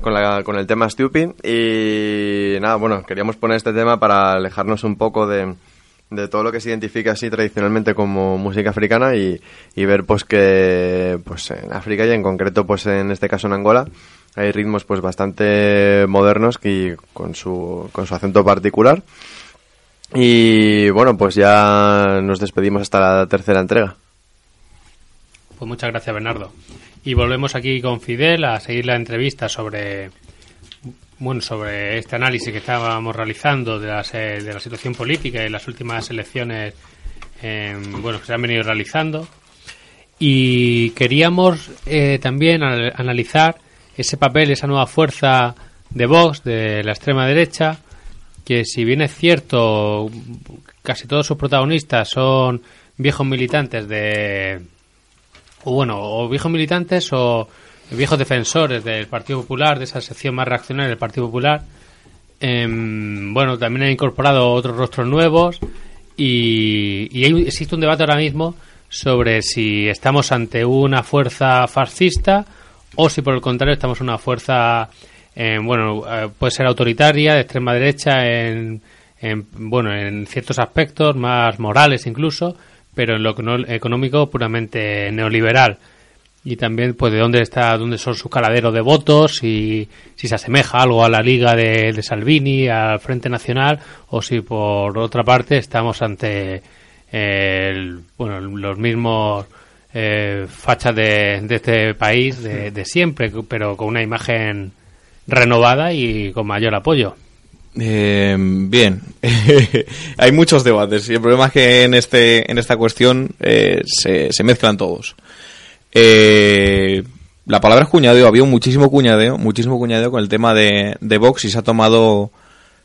con, la- con el tema Stupid y nada, bueno, queríamos poner este tema para alejarnos un poco de, de todo lo que se identifica así tradicionalmente como música africana y, y ver pues que pues en África y en concreto pues en este caso en Angola hay ritmos pues bastante modernos y con su, con su acento particular y bueno pues ya nos despedimos hasta la tercera entrega. Pues muchas gracias, Bernardo. Y volvemos aquí con Fidel a seguir la entrevista sobre bueno sobre este análisis que estábamos realizando de, las, eh, de la situación política y las últimas elecciones eh, bueno que se han venido realizando. Y queríamos eh, también al- analizar ese papel esa nueva fuerza de Vox de la extrema derecha que si bien es cierto casi todos sus protagonistas son viejos militantes de o bueno, o viejos militantes o viejos defensores del Partido Popular, de esa sección más reaccionaria del Partido Popular. Em, bueno, también han incorporado otros rostros nuevos y, y existe un debate ahora mismo sobre si estamos ante una fuerza fascista o si por el contrario estamos una fuerza, eh, bueno, eh, puede ser autoritaria, de extrema derecha en, en, bueno, en ciertos aspectos, más morales incluso, pero en lo económico puramente neoliberal. Y también, pues, de dónde está, dónde son sus caladeros de votos, y si se asemeja algo a la Liga de, de Salvini, al Frente Nacional, o si por otra parte estamos ante el- bueno, los mismos eh, fachas de, de este país de, de siempre, pero con una imagen renovada y con mayor apoyo. Eh, bien, (laughs) hay muchos debates y el problema es que en este en esta cuestión eh, se, se mezclan todos. Eh, la palabra es cuñadeo, había muchísimo cuñadeo, muchísimo cuñadeo con el tema de, de Vox y se ha tomado,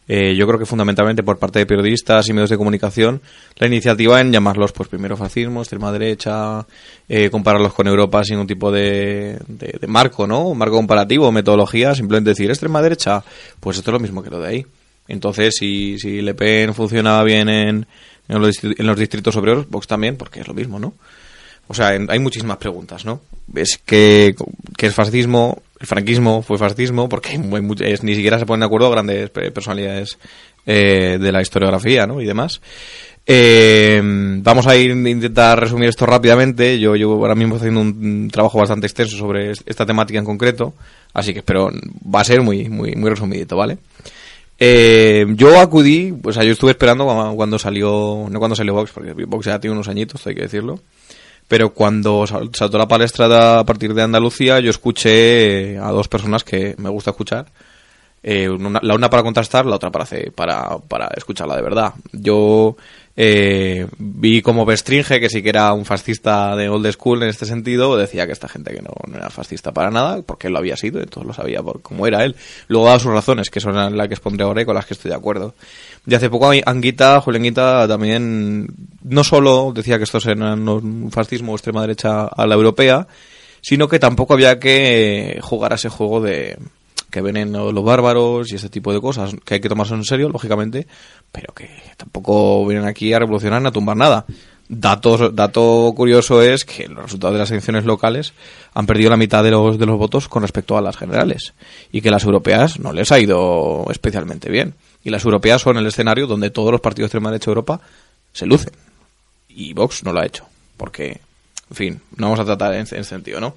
eh, yo creo que fundamentalmente por parte de periodistas y medios de comunicación, la iniciativa en llamarlos, pues primero fascismo, extrema derecha, eh, compararlos con Europa sin un tipo de, de, marco, ¿no? Un marco comparativo, metodología, simplemente decir extrema derecha, pues esto es lo mismo que lo de ahí. Entonces, si, si Le Pen funcionaba bien en, en, los, en los distritos obreros, Vox también, porque es lo mismo, ¿no? O sea, en- hay muchísimas preguntas, ¿no? Es que, que es fascismo, el franquismo fue fascismo, porque ni siquiera se ponen de acuerdo grandes pe- personalidades eh, de la historiografía ¿no? y demás. Eh, vamos a ir a intentar resumir esto rápidamente. Yo llevo ahora mismo haciendo un trabajo bastante extenso sobre es- esta temática en concreto, así que espero va a ser muy muy muy resumidito, ¿vale? Eh, yo acudí, pues yo estuve esperando cuando salió, no cuando salió Vox, porque Vox ya tiene unos añitos, hay que decirlo. Pero cuando sal- saltó la palestra de- a partir de Andalucía, yo escuché eh, a dos personas que me gusta escuchar. Eh, la una para contrastar, la otra para, para escucharla de verdad. Yo eh, vi como Bestringe, que sí que era un fascista de old school en este sentido, decía que esta gente que no, no era fascista para nada, porque él lo había sido, entonces lo sabía por cómo era él. Luego daba sus razones, que son las que expondré ahora y con las que estoy de acuerdo. Y hace poco Anguita, Julián Anguita también, no solo decía que estos eran un fascismo extrema derecha a la europea, sino que tampoco había que jugar a ese juego de que vienen los bárbaros y ese tipo de cosas, que hay que tomarse en serio, lógicamente, pero que tampoco vienen aquí a revolucionar ni a tumbar nada. Datos, dato curioso es que los resultados de las elecciones locales han perdido la mitad de los, de los votos con respecto a las generales y que las europeas no les ha ido especialmente bien. Y las europeas son el escenario donde todos los partidos de extrema derecha de Europa se lucen. Y Vox no lo ha hecho, porque, en fin, no vamos a tratar en ese sentido, ¿no?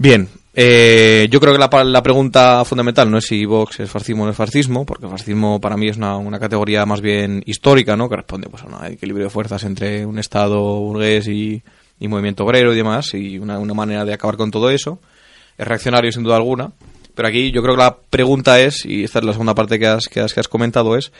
Bien, eh, yo creo que la, la pregunta fundamental no es si Vox es fascismo o no es fascismo, porque fascismo para mí es una, una categoría más bien histórica, ¿no? Que responde pues, a un equilibrio de fuerzas entre un Estado burgués y, y movimiento obrero y demás, y una, una manera de acabar con todo eso. Es reaccionario sin duda alguna, pero aquí yo creo que la pregunta es, y esta es la segunda parte que has, que has, que has comentado, es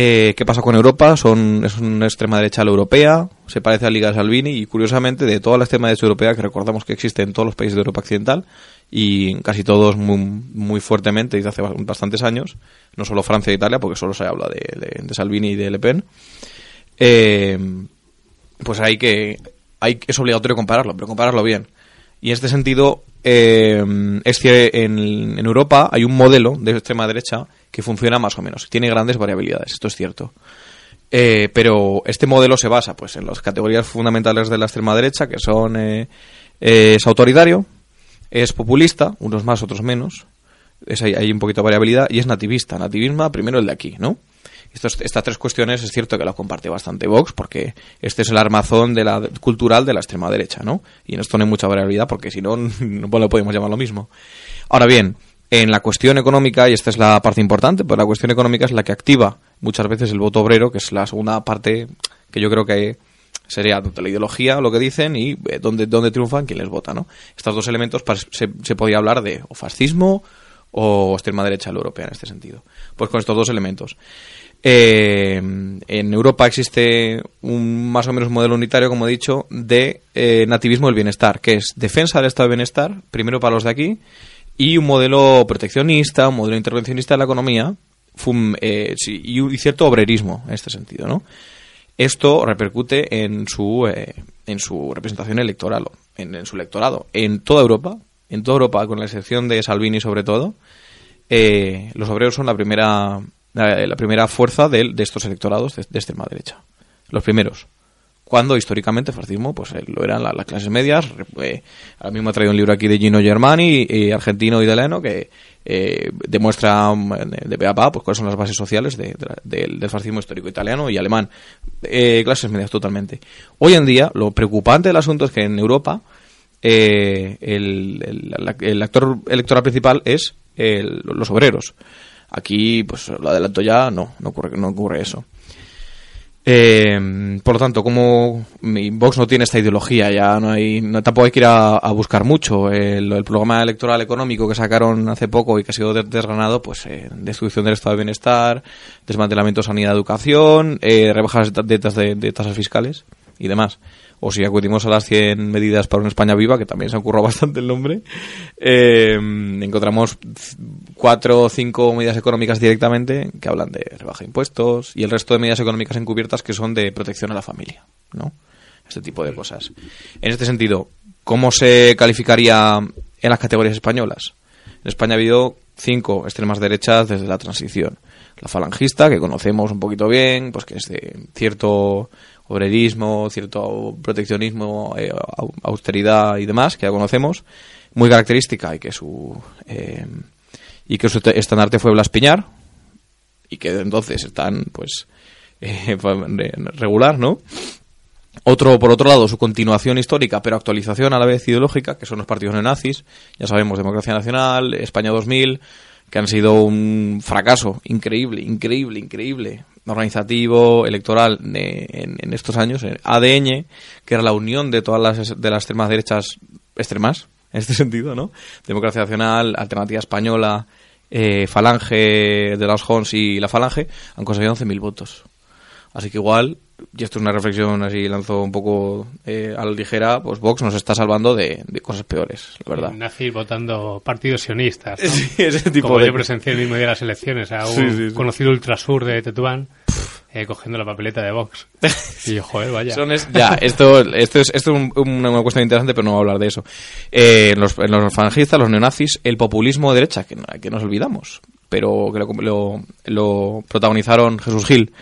eh, ¿qué pasa con Europa? Son, es una extrema derecha a la europea, se parece a Liga Salvini y curiosamente de toda la extrema derecha europea que recordamos que existe en todos los países de Europa Occidental y casi todos muy, muy fuertemente desde hace bastantes años, no solo Francia e Italia porque solo se habla de, de- de Salvini y de Le Pen, eh, pues hay que, hay, es obligatorio compararlo, pero compararlo bien. Y en este sentido, eh, es que en, en Europa hay un modelo de extrema derecha que funciona más o menos. Tiene grandes variabilidades, esto es cierto. Eh, pero este modelo se basa pues en las categorías fundamentales de la extrema derecha, que son eh, eh, es autoritario, es populista, unos más, otros menos, es, hay, hay un poquito de variabilidad, y es nativista. Nativismo, primero el de aquí, ¿no? Estas tres cuestiones es cierto que las comparte bastante Vox, porque este es el armazón de la, cultural de la extrema derecha, ¿no? Y en esto no hay mucha variabilidad, porque si no, (laughs) no lo podemos llamar lo mismo. Ahora bien, en la cuestión económica, y esta es la parte importante, pues la cuestión económica es la que activa muchas veces el voto obrero, que es la segunda parte que yo creo que sería la ideología, lo que dicen, y eh, dónde, dónde triunfan, quién les vota, ¿no? Estos dos elementos pues, se, se podía hablar de o fascismo o extrema derecha europea en este sentido. Pues con estos dos elementos. Eh, en Europa existe un más o menos modelo unitario, como he dicho, de eh, nativismo del bienestar, que es defensa del estado de bienestar, primero para los de aquí, y un modelo proteccionista, un modelo intervencionista de la economía, eh, sí, y, un- cierto obrerismo en este sentido, ¿no? Esto repercute en su, eh, en su representación electoral, en, su electorado. En toda Europa, en toda Europa, con la excepción de Salvini sobre todo, eh, los obreros son la primera, la, la primera fuerza de, de estos electorados de, de extrema derecha. Los primeros. Cuando históricamente el fascismo pues eh, lo eran la- las clases medias. Eh, ahora mismo he traído un libro aquí de Gino Germani, eh, argentino italiano, que eh, demuestra mm, de pe a pa pues, cuáles son las bases sociales de- del, fascismo histórico italiano y alemán. Eh, clases medias totalmente. Hoy en día, lo preocupante del asunto es que en Europa eh, el, el- el actor electoral principal es los obreros. Aquí, pues lo adelanto ya, no, no ocurre, no ocurre eso. Eh, por lo tanto, como Vox no tiene esta ideología, ya no hay, no, tampoco hay que ir a, buscar mucho. El, programa electoral económico que sacaron hace poco y que ha sido de- desgranado, pues eh, destrucción del estado de bienestar, desmantelamiento de sanidad, educación, eh, rebajas de tasas fiscales y demás. O si acudimos a las 100 medidas para una España viva, que también se ha (laughs) bastante el nombre, eh, encontramos cuatro o cinco medidas económicas directamente que hablan de rebaja de impuestos y el resto de medidas económicas encubiertas que son de protección a la familia, ¿no? Este tipo de cosas. En este sentido, ¿cómo se calificaría en las categorías españolas? En España ha habido cinco extremas derechas desde la transición. La falangista, que conocemos un poquito bien, pues que es de cierto obrerismo, cierto proteccionismo, eh, au- austeridad y demás, que ya conocemos, muy característica y que su eh, y que su te- estandarte fue Blas Piñar y que entonces están, pues, (laughs) eh, re- regular, ¿no? Otro, por otro lado, su continuación histórica, pero actualización a la vez ideológica, que son los partidos neonazis. Ya sabemos, Democracia Nacional, España 2000, que han sido un fracaso increíble, increíble, increíble, organizativo, electoral en, estos años. ADN, que era la unión de todas las, de las extremas derechas extremas, (laughs) en este sentido, ¿no? Democracia Nacional, Alternativa Española, eh, Falange de las Hons y la Falange, han conseguido 11.000 votos. Así que igual, y esto es una reflexión así, lanzo un poco eh, a la ligera, pues Vox nos está salvando de, de cosas peores, la verdad. Nazis votando partidos sionistas. ¿no? (laughs) Sí, ese tipo Como de- yo presencié el mismo día de las elecciones a un Sí, sí, sí. conocido ultrasur de Tetuán eh, cogiendo la papeleta de Vox. (laughs) Y yo, joder, vaya. Son es- ya, esto, esto es, esto es un- una, cuestión interesante, pero no voy a hablar de eso. Eh, en, los, los falangistas, los neonazis, el populismo de derecha, que, que nos olvidamos, pero que lo, lo- lo protagonizaron Jesús Gil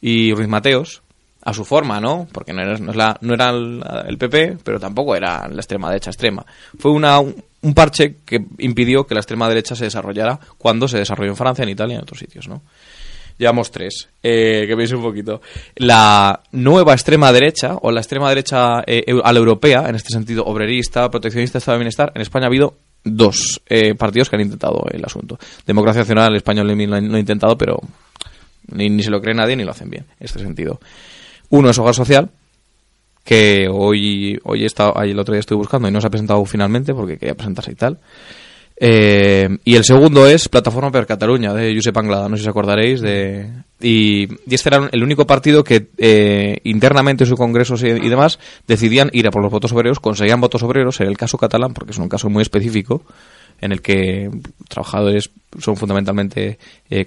y Ruiz Mateos, a su forma, ¿no? Porque no era, no es la- no era el, PP, pero tampoco era la extrema derecha extrema. Fue una, un, parche que impidió que la extrema derecha se desarrollara cuando se desarrolló en Francia, en Italia y en otros sitios, ¿no? Llevamos tres. Eh, que veis un poquito. La nueva extrema derecha, o la extrema derecha eh, a la europea, en este sentido, obrerista, proteccionista, estado de bienestar, en España ha habido dos eh, partidos que han intentado el asunto. Democracia Nacional, el español lo ha intentado, pero ni, ni se lo cree nadie ni lo hacen bien, en este sentido. Uno es Hogar Social, que hoy, hoy está, el otro día estoy buscando y no se ha presentado finalmente porque quería presentarse y tal. Eh, y el segundo es Plataforma per Cataluña, de Josep Anglada, no sé si os acordaréis. De, y, y este era el único partido que eh, internamente en sus congresos y, y demás decidían ir a por los votos obreros, conseguían votos obreros, en el caso catalán, porque es un caso muy específico, en el que trabajadores son fundamentalmente eh,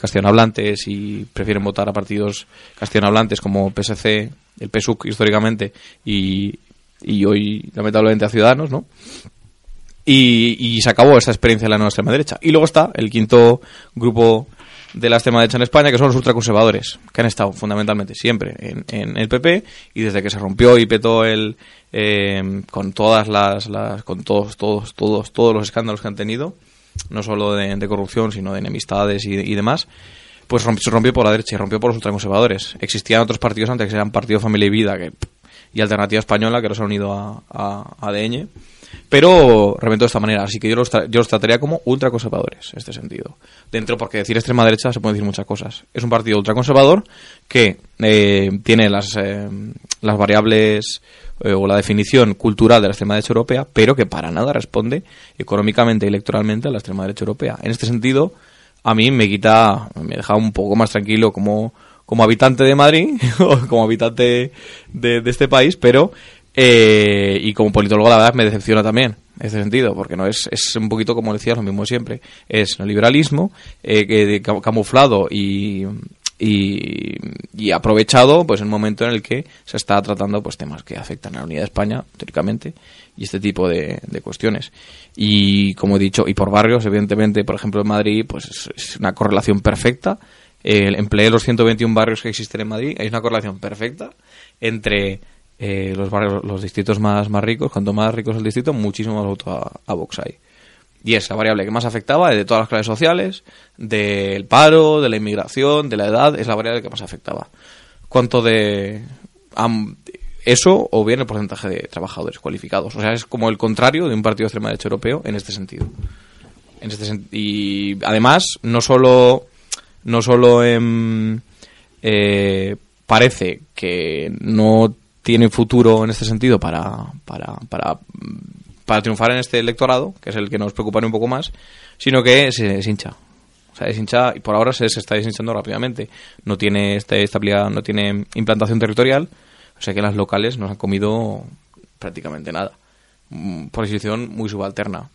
y prefieren votar a partidos castellanohablantes como PSC, el PSUC históricamente y, y hoy lamentablemente a Ciudadanos, ¿no? Y, y se acabó esa experiencia de la nueva extrema derecha. Y luego está el quinto grupo de la extrema derecha en España, que son los ultraconservadores, que han estado fundamentalmente siempre en, en el PP y desde que se rompió y petó el eh, con todas las, las con todos todos todos todos los escándalos que han tenido, no solo de, de corrupción sino de enemistades y, demás, pues se rompió por la derecha y rompió por los ultraconservadores. Existían otros partidos antes que eran Partido Familia y Vida que, y Alternativa Española que los han unido a, a, pero reventó de esta manera. Así que yo los, yo los trataría como ultraconservadores, en este sentido. Dentro, porque decir extrema derecha se pueden decir muchas cosas. Es un partido ultraconservador que eh, tiene las, eh, las variables eh, o la definición cultural de la extrema derecha europea, pero que para nada responde económicamente y electoralmente a la extrema derecha europea. En este sentido, a mí me quita, me deja un poco más tranquilo como, como habitante de Madrid (laughs) o como habitante de, de este país, pero eh, y como politólogo la verdad me decepciona también en este sentido, porque no es, es un poquito como decías lo mismo siempre, es neoliberalismo eh, camuflado y, y, y aprovechado pues en un momento en el que se está tratando pues temas que afectan a la unidad de España teóricamente y este tipo de, cuestiones. Y como he dicho y por barrios evidentemente por ejemplo en Madrid pues es, una correlación perfecta. El empleé los 121 barrios que existen en Madrid hay una correlación perfecta entre eh, los barrios los distritos más más ricos cuanto más rico es el distrito muchísimo más voto a, Vox hay y es la variable que más afectaba de todas las clases sociales, del paro, de la inmigración, de la edad, es la variable que más afectaba. ¿Cuánto de eso o bien el porcentaje de trabajadores cualificados? O sea, es como el contrario de un partido de extrema derecha europeo en este sentido. En este y además, no solo, no solo em, parece que no tiene futuro en este sentido para, para, para, para triunfar en este electorado, que es el que nos preocupa un poco más, sino que se deshincha. O sea, deshincha y por ahora se, se está deshinchando rápidamente. No tiene esta estabilidad, no tiene implantación territorial, o sea que las locales nos han comido prácticamente nada. Mm, Posición muy subalterna.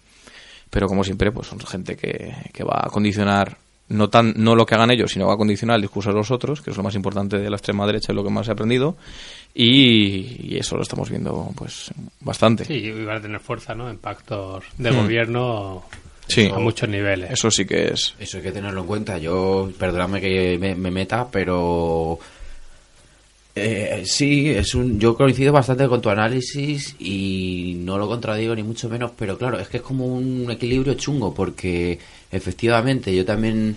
Pero como siempre, pues son gente que, que va a condicionar no tan no lo que hagan ellos, sino va a condicionar el discurso de los otros, que es lo más importante de la extrema derecha y lo que más he aprendido. Y, y eso lo estamos viendo pues bastante. Sí, y van a tener fuerza, ¿no? En pactos del Mm. gobierno Sí. a muchos niveles. Eso sí que es. Eso hay que tenerlo en cuenta. Yo, perdóname que me, me meta, pero eh, sí, es un. Yo coincido bastante con tu análisis y no lo contradigo ni mucho menos, pero claro, es que es como un equilibrio chungo porque efectivamente yo también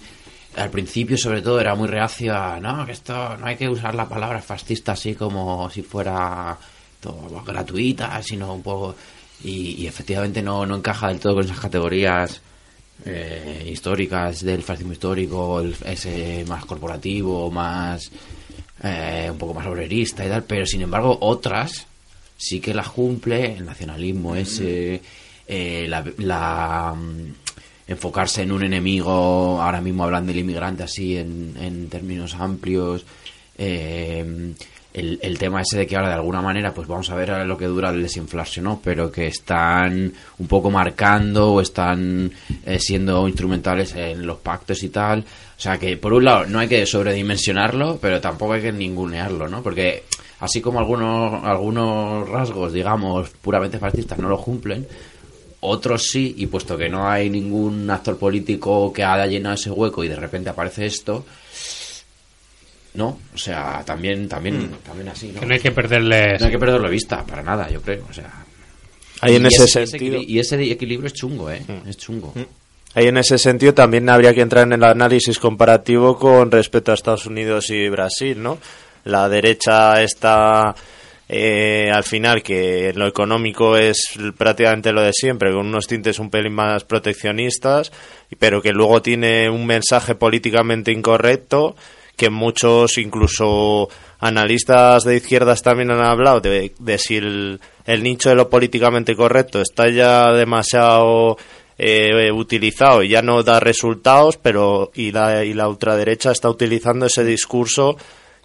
al principio sobre todo era muy reacio a, no, que esto no hay que usar la palabra fascista así como si fuera todo gratuita, sino un poco... Y, y efectivamente no, no encaja del todo con esas categorías eh, históricas del fascismo histórico, el- ese más corporativo, más eh, un poco más obrerista y tal, pero sin embargo otras sí que las cumple, el nacionalismo ese, eh, la, la, mm, enfocarse en un enemigo, ahora mismo hablan del inmigrante así en, en términos amplios, eh, el, el tema ese de que ahora de alguna manera pues vamos a ver a lo que dura el desinflarse no pero que están un poco marcando o están eh, siendo instrumentales en los pactos y tal. O sea que por un lado no hay que sobredimensionarlo pero tampoco hay que ningunearlo no porque así como algunos algunos rasgos digamos puramente fascistas no lo cumplen otros sí, y puesto que no hay ningún actor político que haya llenado ese hueco y de repente aparece esto, no, o sea, también también también así, ¿no? Que no hay que perderle... No hay que perderlo de vista, para nada, yo creo, o sea... Ahí en y ese ese sentido- y ese equilibrio es chungo, ¿eh? Es chungo. Ahí en ese sentido también habría que entrar en el análisis comparativo con respecto a Estados Unidos y Brasil, ¿no? La derecha está eh, al final que lo económico es prácticamente lo de siempre, con unos tintes un pelín más proteccionistas, pero que luego tiene un mensaje políticamente incorrecto que muchos, incluso analistas de izquierdas también han hablado de, de si el, el nicho de lo políticamente correcto está ya demasiado eh, utilizado y ya no da resultados, pero y la, y la ultraderecha está utilizando ese discurso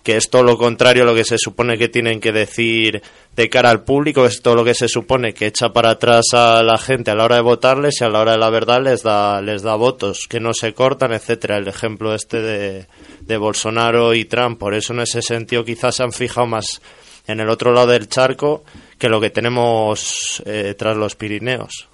que es todo lo contrario a lo que se supone que tienen que decir de cara al público, es todo lo que se supone que echa para atrás a la gente a la hora de votarles y a la hora de la verdad les da, les da votos, que no se cortan, etcétera. El ejemplo este de, de Bolsonaro y Trump, por eso en ese sentido quizás se han fijado más en el otro lado del charco que lo que tenemos eh, tras los Pirineos.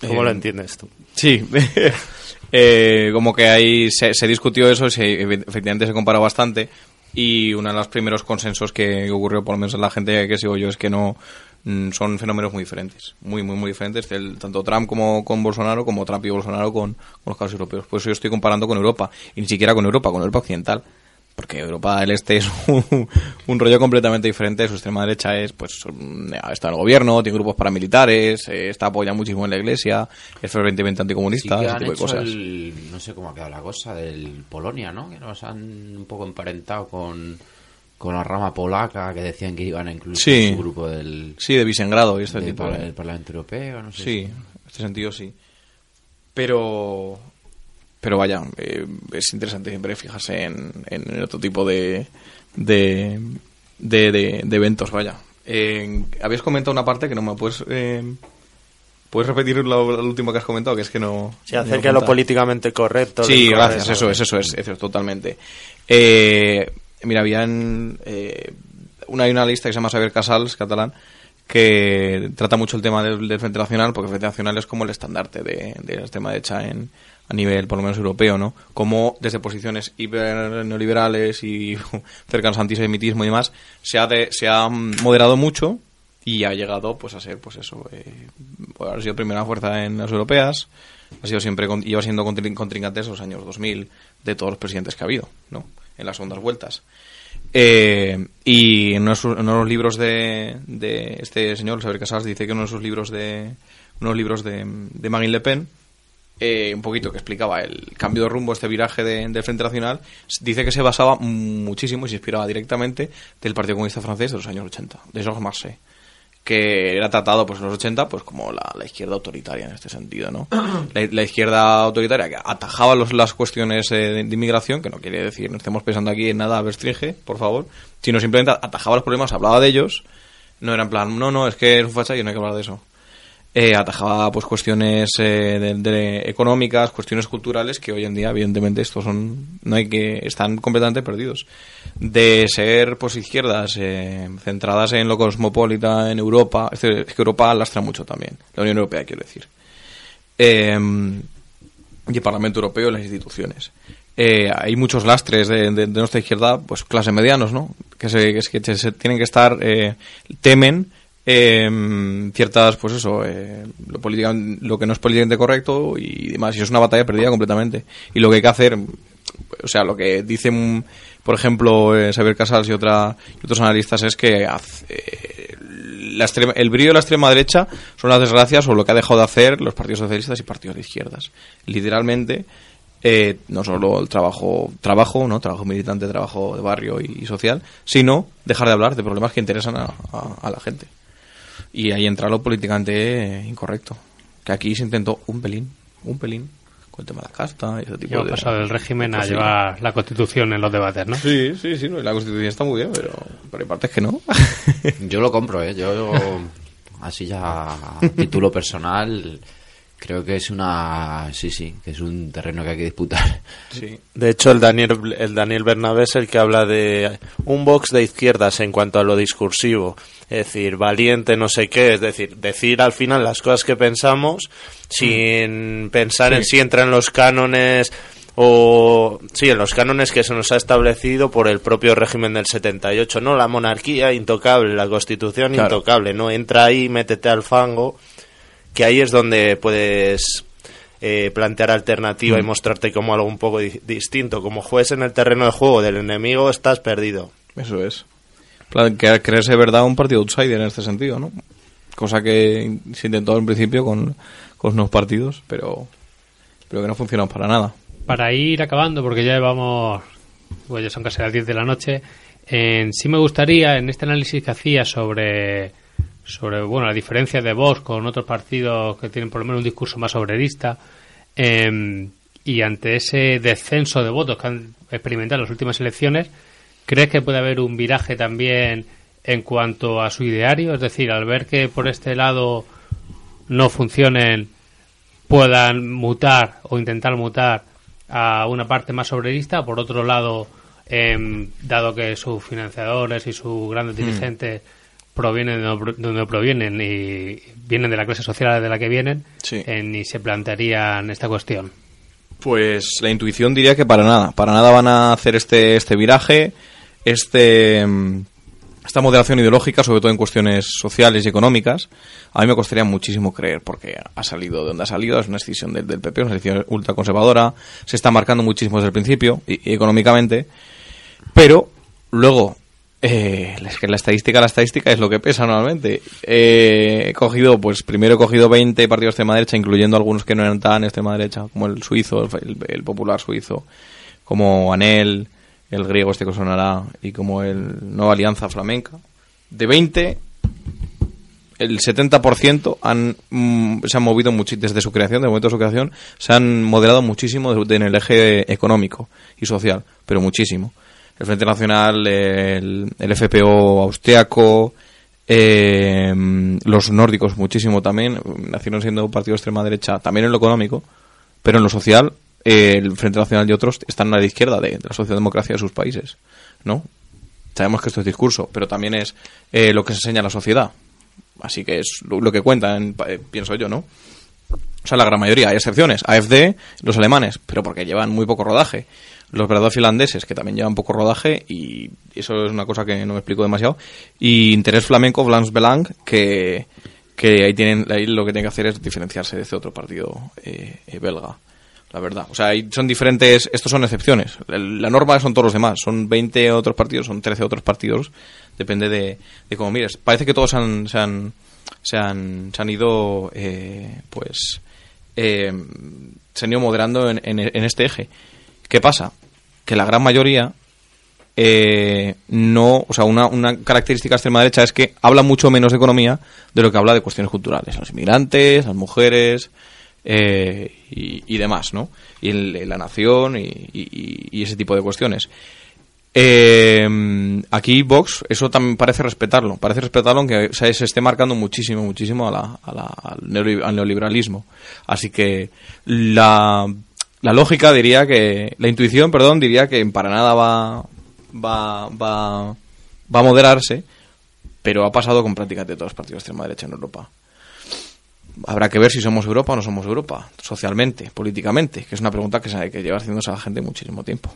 ¿Cómo Eh, lo entiendes tú? Sí, (laughs) Eh, como que ahí se, se discutió eso, se, efectivamente se comparó bastante y uno de los primeros consensos que ocurrió, por lo menos en la gente que sigo yo, es que no mm, son fenómenos muy diferentes, muy, muy, muy diferentes, el- tanto Trump como con Bolsonaro, como Trump y Bolsonaro con, con los casos europeos. Por eso yo estoy comparando con Europa, y ni siquiera con Europa, con Europa Occidental. Porque Europa del Este es un, un rollo completamente diferente. Su extrema derecha es, pues, está en el gobierno, tiene grupos paramilitares, eh, está apoyado muchísimo en la iglesia, es fervientemente Sí anticomunista, que ese tipo de cosas. el- no sé cómo ha quedado la cosa del Polonia, ¿no? Que nos han un poco emparentado con, con la rama polaca que decían que iban a incluir Sí. su grupo del, Sí, de Visegrado y este del tipo de- del Parlamento Europeo, no sé. Sí, en este sentido sí. Pero, pero vaya, eh, es interesante siempre fijarse en, en otro tipo de, de, de, de- de eventos, vaya. Eh, habías comentado una parte que no me puedes... Eh, ¿Puedes repetir lo, lo último que has comentado? Que es que no... Sí, acerca lo de lo políticamente correcto. Sí, del gracias, eso es, eso es, eso es, totalmente. Eh, mira, habían eh, una, hay una lista que se llama Saber Casals, catalán, que trata mucho el tema del, del Frente Nacional, porque el Frente Nacional es como el estandarte de, de la extrema derecha en, a nivel, por lo menos, europeo, ¿no? Como desde posiciones hiper neoliberales y (laughs) cercanos a antisemitismo y demás, se ha, de- se ha moderado mucho y ha llegado pues a ser pues eso eh, pues, ha sido primera fuerza en las europeas ha sido siempre lleva siendo contrin- contrincante en los años 2000 de todos los presidentes que ha habido no en las segundas vueltas Eh, y en uno, de los libros de, de este señor Saber Casals dice que uno de sus libros de unos libros de, de Marine Le Pen eh, un poquito que explicaba el cambio de rumbo, este viraje de- del Frente Nacional, dice que se basaba muchísimo y se inspiraba directamente del Partido Comunista Francés de los años 80, de Georges Marseille, que era tratado pues, en los 80 pues como la, la izquierda autoritaria en este sentido, ¿no? (clears throat) La, la izquierda autoritaria que atajaba los- las cuestiones eh, de, de inmigración, que no quiere decir, no estemos pensando aquí en nada restringe, por favor, sino simplemente atajaba los problemas, hablaba de ellos, no era en plan, no, no, es que es un facha y no hay que hablar de eso eh, atajaba pues cuestiones eh, económicas, cuestiones culturales que hoy en día evidentemente estos son no hay que están completamente perdidos. De ser pues izquierdas eh, centradas en lo cosmopolita en Europa, es decir, que Europa lastra mucho también, la Unión Europea quiero decir. Eh, y el Parlamento Europeo las instituciones. Hay muchos lastres de, nuestra izquierda, pues clase medianos, ¿no? Que, se, que, es que se tienen que estar, eh, temen eh, ciertas, pues eso, eh, lo, política- lo que no es políticamente correcto y demás. Y es una batalla perdida completamente. Y lo que hay que hacer, o sea, lo que dicen, por ejemplo, eh, Xavier Casals y, otra, y otros analistas es que eh, la extrema- el brillo de la extrema derecha son las desgracias o lo que ha dejado de hacer los partidos socialistas y partidos de izquierdas. Literalmente, eh, no solo el trabajo, trabajo, ¿no? Trabajo militante, trabajo de barrio y, social, sino dejar de hablar de problemas que interesan a la gente. Y ahí entra lo políticamente incorrecto. Que aquí se intentó un pelín, un pelín, con el tema de la casta y ese tipo Yo de... pasado del régimen a cosas. llevar la constitución en los debates, ¿no? Sí, sí, sí, no, y la constitución está muy bien, pero, pero hay partes que no. Yo lo compro, ¿eh? Yo, (laughs) así ya, a título personal, creo que es una... Sí, sí, que es un terreno que hay que disputar. Sí. De hecho, el Daniel, el Daniel Bernabé es el que habla de un box de izquierdas en cuanto a lo discursivo. Es decir, valiente, no sé qué. Es decir, decir al final las cosas que pensamos sin pensar en Sí. si entra en los cánones o sí, en los cánones que se nos ha establecido por el propio régimen del 78, no la monarquía intocable, la constitución Claro. intocable, no entra ahí, métete al fango, que ahí es donde puedes eh, plantear alternativa y Mm. mostrarte como algo un poco di- distinto. Como juegues en el terreno de juego del enemigo, estás perdido. Eso es. Que creerse de verdad un partido outsider en este sentido, ¿no? Cosa que se intentó en principio con, con nuevos partidos, pero, pero que no funcionó para nada. Para ir acabando, porque ya llevamos, pues ya son casi las 10 de la noche, en, sí me gustaría, en este análisis que hacía sobre, sobre bueno, la diferencia de Vox con otros partidos que tienen por lo menos un discurso más obrerista, em, y ante ese descenso de votos que han experimentado en las últimas elecciones, ¿crees que puede haber un viraje también en cuanto a su ideario? Es decir, al ver que por este lado no funcionen, puedan mutar o intentar mutar a una parte más obrerista. Por otro lado, em, dado que sus financiadores y sus grandes Mm. Provienen de donde- de donde provienen y vienen de la clase social de la que vienen, Sí. eh, ni se plantearían esta cuestión. Pues la intuición diría que para nada. Para nada van a hacer este, este viraje, este, mm, esta moderación ideológica, sobre todo en cuestiones sociales y económicas. A mí me costaría muchísimo creer, porque ha salido de donde ha salido, es una decisión del, del PP, una decisión ultraconservadora, se está marcando muchísimo desde el principio, y, y económicamente, pero luego, eh, es que la estadística, la estadística es lo que pesa normalmente. Eh, he cogido, pues primero he cogido 20 partidos de extrema derecha, incluyendo algunos que no eran tan extrema derecha, como el suizo, el, el popular suizo, como Anel, el griego este que sonará, y como el Nueva Alianza Flamenca. De 20, el 70% han, mm, se han movido mucho desde su creación, desde el momento de su creación, se han moderado muchísimo en el eje económico y social, pero muchísimo. El Frente Nacional, el, el FPO austriaco, eh, los nórdicos muchísimo también, nacieron siendo partidos de extrema derecha, también en lo económico, pero en lo social, eh, el Frente Nacional y otros están a la izquierda de, la socialdemocracia de sus países, ¿no? Sabemos que esto es discurso, pero también es eh, lo que se enseña a la sociedad. Así que es lo, que cuentan, eh, pienso yo, ¿no? O sea, la gran mayoría, hay excepciones. AFD, los alemanes, pero porque llevan muy poco rodaje. Los verdaderos finlandeses, que también llevan poco rodaje, y eso es una cosa que no me explico demasiado. Y Interés Flamenco, Vlaams Belang, que, que ahí, tienen, ahí lo que tienen que hacer es diferenciarse de este otro partido eh, eh, belga. La verdad. O sea, son diferentes, estos son excepciones. La norma son todos los demás. Son 20 otros partidos, son 13 otros partidos. Depende de, de cómo mires. Parece que todos han, se, han, se, han, se han ido, eh, pues, eh, se han ido moderando en- en este eje. ¿Qué pasa? Que la gran mayoría eh, no, o sea, una, una característica de extrema derecha es que habla mucho menos de economía de lo que habla de cuestiones culturales. Los inmigrantes, las mujeres eh, y, demás, ¿no? Y el- la nación y, y- ese tipo de cuestiones. Eh, aquí Vox, eso también parece respetarlo, parece respetarlo aunque se esté marcando muchísimo, muchísimo a la- a la- al neoliberalismo. Así que la, la lógica diría que, la intuición, perdón, diría que para nada va, va, va, va a moderarse, pero ha pasado con prácticamente todos los partidos de extrema derecha en Europa. Habrá que ver si somos Europa o no somos Europa, socialmente, políticamente, que es una pregunta que, se- que lleva haciéndose a la gente muchísimo tiempo.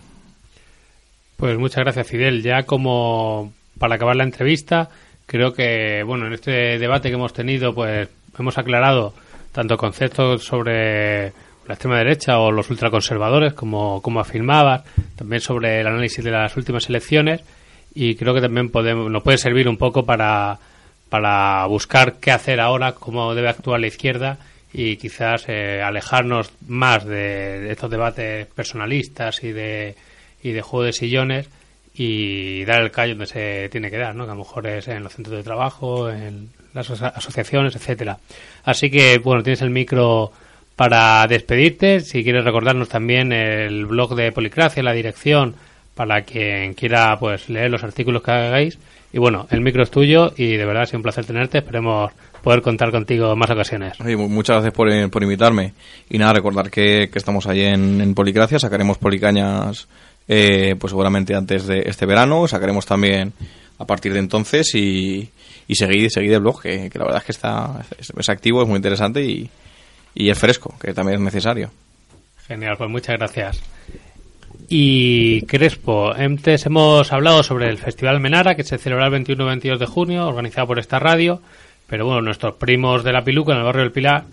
Pues muchas gracias, Fidel. Ya como para acabar la entrevista, Creo que, bueno, en este debate que hemos tenido, pues hemos aclarado tanto conceptos sobre la extrema derecha o los ultraconservadores, como, como afirmabas, también sobre el análisis de las últimas elecciones, y creo que también podemos, nos puede servir un poco para, para buscar qué hacer ahora, cómo debe actuar la izquierda y quizás eh, alejarnos más de, estos debates personalistas y de, y de juego de sillones y dar el callo donde se tiene que dar, ¿no? que a lo mejor es en los centros de trabajo, en las aso- asociaciones, etcétera. Así que, bueno, tienes el micro para despedirte. Si quieres recordarnos también el blog de Policracia, la dirección, para quien quiera pues leer los artículos que hagáis. Y bueno, el micro es tuyo y de verdad ha sido un placer tenerte. Esperemos poder contar contigo en más ocasiones. Mu- muchas gracias por, eh, por invitarme. Y nada, recordar que, que estamos ahí en, en Policracia, sacaremos Policañas eh, pues seguramente antes de este verano, sacaremos también a partir de entonces y, y seguid, seguid el blog, que, que la verdad es que está es, es activo, es muy interesante y, y es fresco, que también es necesario. Genial, pues muchas gracias. Y Crespo, antes hemos hablado sobre el Festival Menara que se celebrará el 21 y 22 de junio, organizado por esta radio, pero bueno, nuestros primos de la Piluca en el barrio del Pilar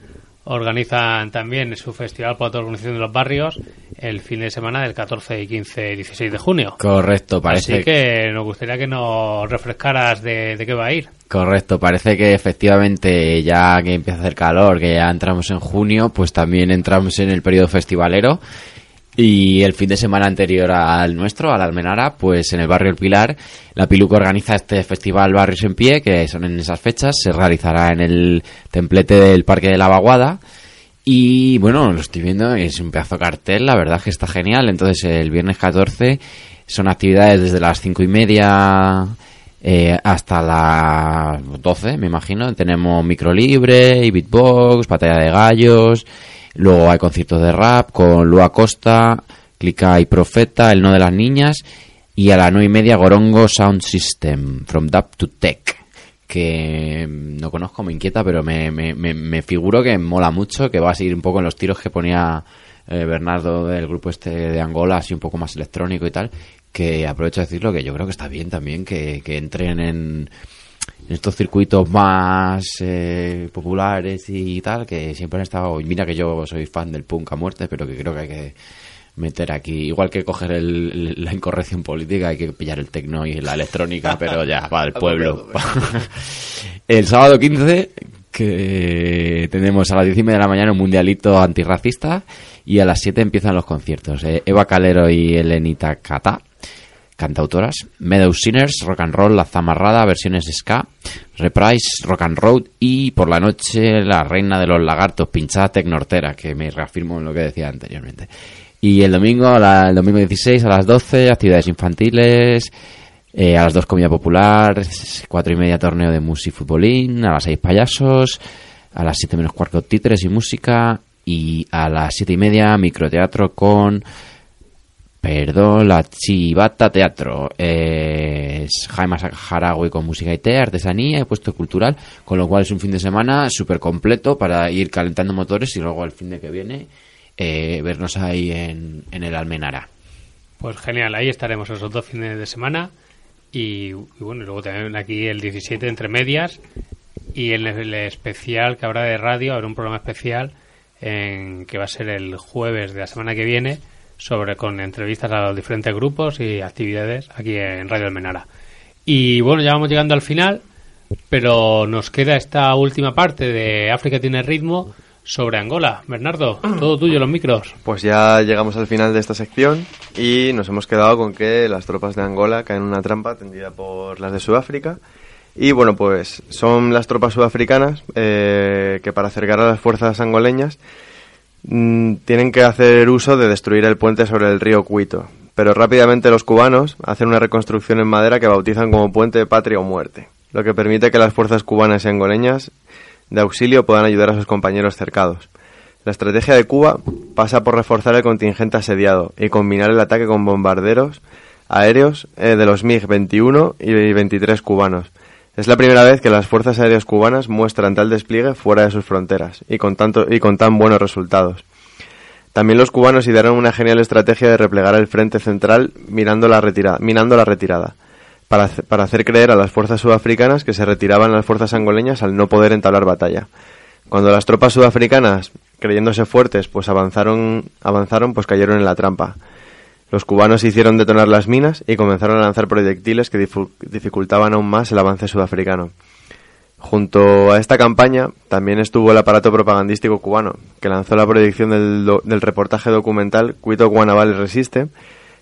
organizan también su festival por autoorganización de los barrios el fin de semana del 14 y 15 y 16 de junio. Correcto, parece Así que nos gustaría que nos refrescaras de, de qué va a ir. Correcto, parece que efectivamente ya que empieza a hacer calor, que ya entramos en junio, pues también entramos en el periodo festivalero. Y el fin de semana anterior al nuestro, a la Almenara, pues en el barrio El Pilar, la Piluca organiza este festival Barrios en Pie, que son en esas fechas, se realizará en el templete del Parque de la Vaguada. Y bueno, lo estoy viendo, es un pedazo cartel, la verdad que está genial. Entonces el viernes 14 son actividades desde las cinco y media eh, hasta las 12, me imagino. Tenemos micro libre, y beatbox, batalla de gallos. Luego hay conciertos de rap con Lua Costa, Clica y Profeta, El No de las Niñas. Y a las nueve y media Gorongo Sound System, From Dub to Tech. Que mm, no conozco, me inquieta, pero me, me, me, me figuro que mola mucho, que va a seguir un poco en los tiros que ponía eh, Bernardo del grupo este de Angola, así un poco más electrónico y tal. Que aprovecho de decirlo, que yo creo que está bien también que, que entren en, en estos circuitos más eh, populares y tal, que siempre han estado. Mira que yo soy fan del punk a muerte, pero que creo que hay que meter aquí, igual que coger el- el- la incorrección política, hay que pillar el tecno y la electrónica, pero ya, para el (laughs) pueblo. (laughs) el sábado 15, que tenemos a las 10 y media de la mañana un mundialito antirracista y a las 7 empiezan los conciertos. Eh, Eva Calero y Elenita Cata cantautoras, Meadow Sinners, Rock and Roll, La Zamarrada, versiones ska, Reprise, Rock and Roll y por la noche La Reina de los Lagartos, pinchada Tecnortera, que me reafirmo en lo que decía anteriormente. Y el domingo, a la- el domingo 16 a las 12, actividades infantiles, eh, a las 2 comida popular, 4 y media torneo de música y futbolín, a las 6 payasos, a las 7 menos cuarto títeres y música y a las 7 y media microteatro con Perdón, la Chivata Teatro. Eh, es Jaime Jaragüe con música y té, artesanía y puesto cultural, con lo cual es un fin de semana súper completo para ir calentando motores y luego el fin de que viene eh, vernos ahí en, en el Almenara. Pues genial, ahí estaremos esos dos fines de semana. Y, y bueno, y luego también aquí el 17 entre medias. Y el, el especial que habrá de radio, habrá un programa especial en, que va a ser el jueves de la semana que viene sobre con entrevistas a los diferentes grupos y actividades aquí en Radio Almenara. Y bueno, ya vamos llegando al final, pero nos queda esta última parte de África tiene ritmo sobre Angola. Bernardo, todo tuyo, los micros. Pues ya llegamos al final de esta sección y nos hemos quedado con que las tropas de Angola caen en una trampa tendida por las de Sudáfrica. Y bueno, pues son las tropas sudafricanas eh, que para acercar a las fuerzas angoleñas mm, tienen que hacer uso de destruir el puente sobre el río Cuito. Pero rápidamente los cubanos hacen una reconstrucción en madera que bautizan como puente de patria o muerte, lo que permite que las fuerzas cubanas y angoleñas de auxilio puedan ayudar a sus compañeros cercados. La estrategia de Cuba pasa por reforzar el contingente asediado y combinar el ataque con bombarderos aéreos eh, de los MiG-21 y 23 cubanos. Es la primera vez que las fuerzas aéreas cubanas muestran tal despliegue fuera de sus fronteras y con, tanto, y con tan buenos resultados. También los cubanos idearon una genial estrategia de replegar el frente central mirando la retira- minando la retirada. para, para hacer creer a las fuerzas sudafricanas que se retiraban las fuerzas angoleñas al no poder entablar batalla. Cuando las tropas sudafricanas, creyéndose fuertes, pues avanzaron, avanzaron, pues cayeron en la trampa. Los cubanos hicieron detonar las minas y comenzaron a lanzar proyectiles que dificultaban aún más el avance sudafricano. Junto a esta campaña también estuvo el aparato propagandístico cubano, que lanzó la proyección del, reportaje documental Cuito Guanabal Resiste,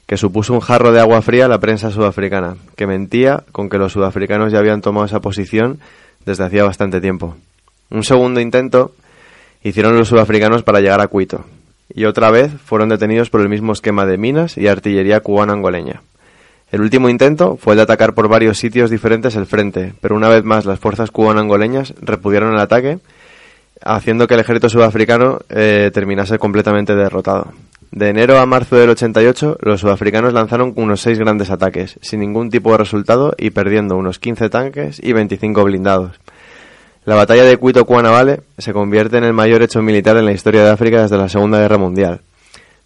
que supuso un jarro de agua fría a la prensa sudafricana, que mentía con que los sudafricanos ya habían tomado esa posición desde hacía bastante tiempo. Un segundo intento hicieron los sudafricanos para llegar a Cuito, y otra vez fueron detenidos por el mismo esquema de minas y artillería cubana-angoleña. El último intento fue el de atacar por varios sitios diferentes el frente, pero una vez más las fuerzas cubano-angoleñas repudiaron el ataque, haciendo que el ejército sudafricano eh, terminase completamente derrotado. De enero a marzo del 88, los sudafricanos lanzaron unos seis grandes ataques, sin ningún tipo de resultado y perdiendo unos 15 tanques y 25 blindados. La batalla de Cuito Cuanavale se convierte en el mayor hecho militar en la historia de África desde la Segunda Guerra Mundial.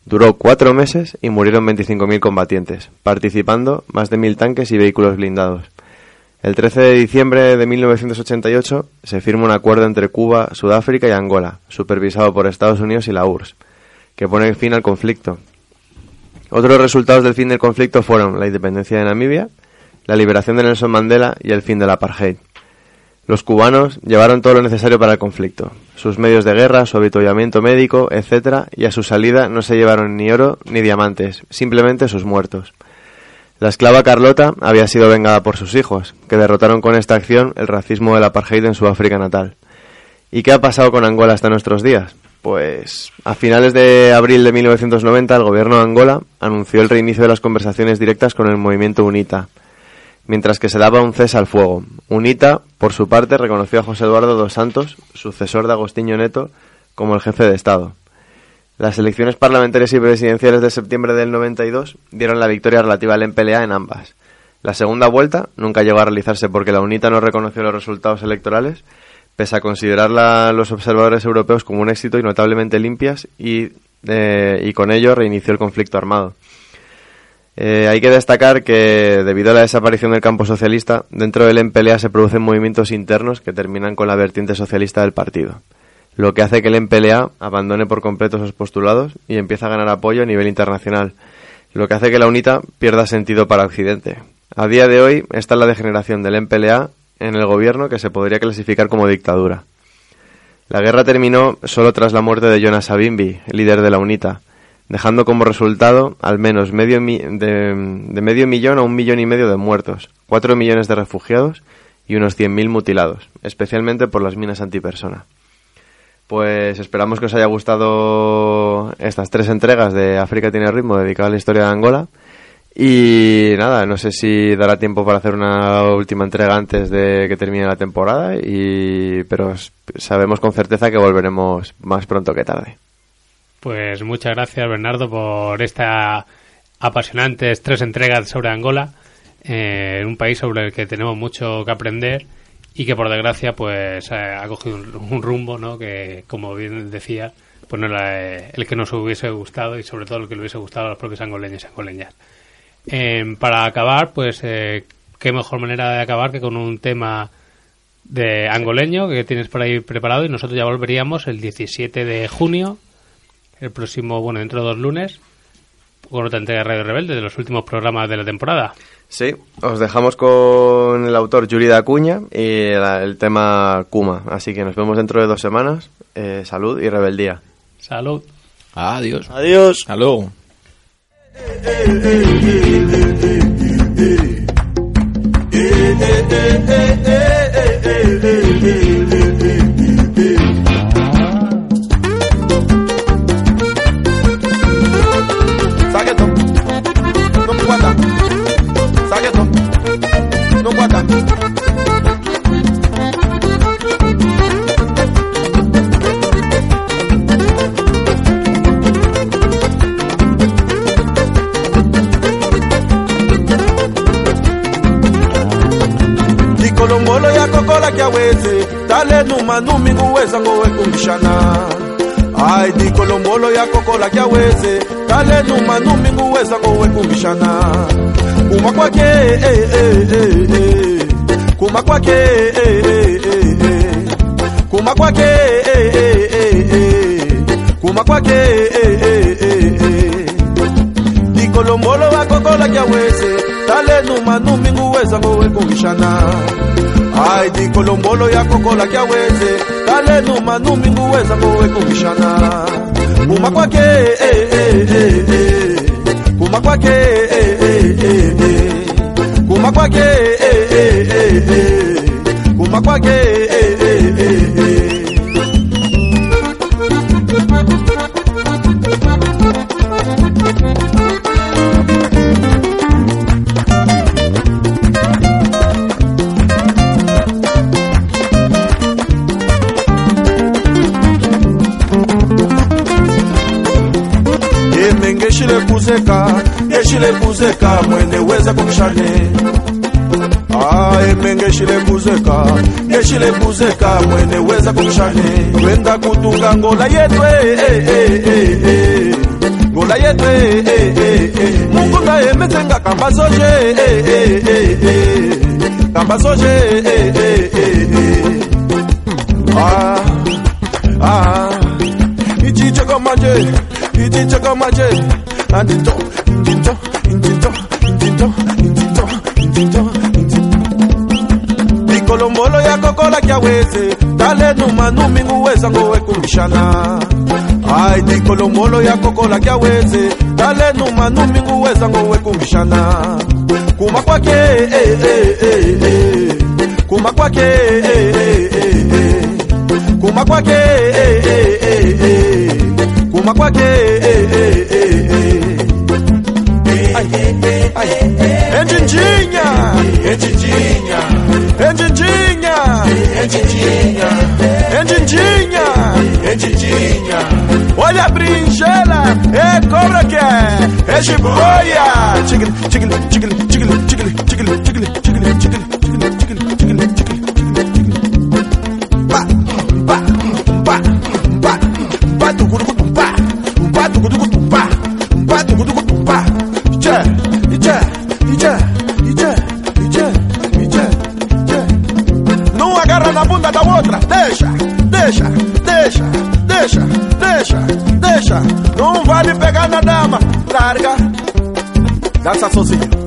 Duró cuatro meses y murieron 25.000 combatientes, participando más de mil tanques y vehículos blindados. El 13 de diciembre de 1988 se firma un acuerdo entre Cuba, Sudáfrica y Angola, supervisado por Estados Unidos y la URSS, que pone fin al conflicto. Otros resultados del fin del conflicto fueron la independencia de Namibia, la liberación de Nelson Mandela y el fin del apartheid. Los cubanos llevaron todo lo necesario para el conflicto, sus medios de guerra, su avituallamiento médico, etc., y a su salida no se llevaron ni oro ni diamantes, simplemente sus muertos. La esclava Carlota había sido vengada por sus hijos, que derrotaron con esta acción el racismo del apartheid en su África natal. ¿Y qué ha pasado con Angola hasta nuestros días? Pues a finales de abril de 1990 el gobierno de Angola anunció el reinicio de las conversaciones directas con el movimiento UNITA, mientras que se daba un cese al fuego. UNITA, por su parte, reconoció a José Eduardo dos Santos, sucesor de Agostinho Neto, como el jefe de Estado. Las elecciones parlamentarias y presidenciales de septiembre del 92 dieron la victoria relativa al MPLA en ambas. La segunda vuelta nunca llegó a realizarse porque la UNITA no reconoció los resultados electorales, pese a considerarla los observadores europeos como un éxito y notablemente limpias, y, eh, y con ello reinició el conflicto armado. Eh, hay que destacar que, debido a la desaparición del campo socialista, dentro del MPLA se producen movimientos internos que terminan con la vertiente socialista del partido, lo que hace que el MPLA abandone por completo sus postulados y empiece a ganar apoyo a nivel internacional, lo que hace que la UNITA pierda sentido para Occidente. A día de hoy está la degeneración del MPLA en el gobierno que se podría clasificar como dictadura. La guerra terminó solo tras la muerte de Jonas Savimbi, líder de la UNITA, dejando como resultado al menos medio mi- de, medio millón a un millón y medio de muertos, cuatro millones de refugiados y unos 100.000 mutilados, especialmente por las minas antipersona. Pues esperamos que os haya gustado estas tres entregas de África tiene ritmo dedicada a la historia de Angola. Y nada, no sé si dará tiempo para hacer una última entrega antes de que termine la temporada, y, pero sabemos con certeza que volveremos más pronto que tarde. Pues muchas gracias, Bernardo, por esta apasionantes tres entregas sobre Angola, eh, un país sobre el que tenemos mucho que aprender y que por desgracia pues eh, ha cogido un, rumbo, ¿no? Que como bien decía, pues no era eh, el que nos hubiese gustado y sobre todo el que le hubiese gustado a los propios angoleños y angoleñas. Eh, para acabar, pues eh, qué mejor manera de acabar que con un tema de angoleño que tienes por ahí preparado y nosotros ya volveríamos el 17 de junio el próximo, bueno, dentro de dos lunes, con otra entrega de Radio Rebelde de los últimos programas de la temporada. Sí, os dejamos con el autor Yuri da Acuña y la- el tema Kuma. Así que nos vemos dentro de dos semanas. Eh, salud y rebeldía. Salud. Adiós. Adiós. Hasta ya kokola kya weze tale numa numingu weza ngowe kumshana ai dikolombolo ya kokola kya weze tale numa numingu weza ngowe kuma kwake eh, eh, eh, eh. kuma kwake eh, eh, eh, kuma kwake eh, eh, eh, eh. kuma kwake eh, eh, eh, eh. dikolombolo wakokola kyaweze talenu manumi nguweza ngowe kumshana ai dikolombolo yakokola kyaweze talenu manumi nguweza ngowe kumshana kuma kwake eh, eh, eh, eh. kuma kwake eh, eh, eh, eh. kuma kwake eh, eh, eh, eh. kuma kwake eh, eh, kuzeka yeshile kuzeka mweneweza kumshane emengeshile mbuzeka ngeshile mbuzeka mweneweza kumshane twenda kutunga ngola yetwe eh, eh, eh, ngola yetwe mungunda emetsenga kamba soje kamba soje ah, ah. ichicheka maje ichicheka maje manje andito indito indito indito indito indito ikolombolo yakokola kyaweze talenu manumi nguweza ngowe kumshana ai dikolombolo yakokola kyaweze talenu manumi nguweza ngowe kumshana kuma kwake eh, eh, eh, eh. kuma kwake eh, eh, eh, eh. kuma kwake eh, eh, eh, eh. kuma kwake eh, eh, eh. Ai. Edidinha! Edidinha! Edidinha! Edidinha! Edidinha! Edidinha! Olha a brinjela! É cobra que é! É jiboia! Tigre, tigre, tigre, tigre, tigre! Sassosi.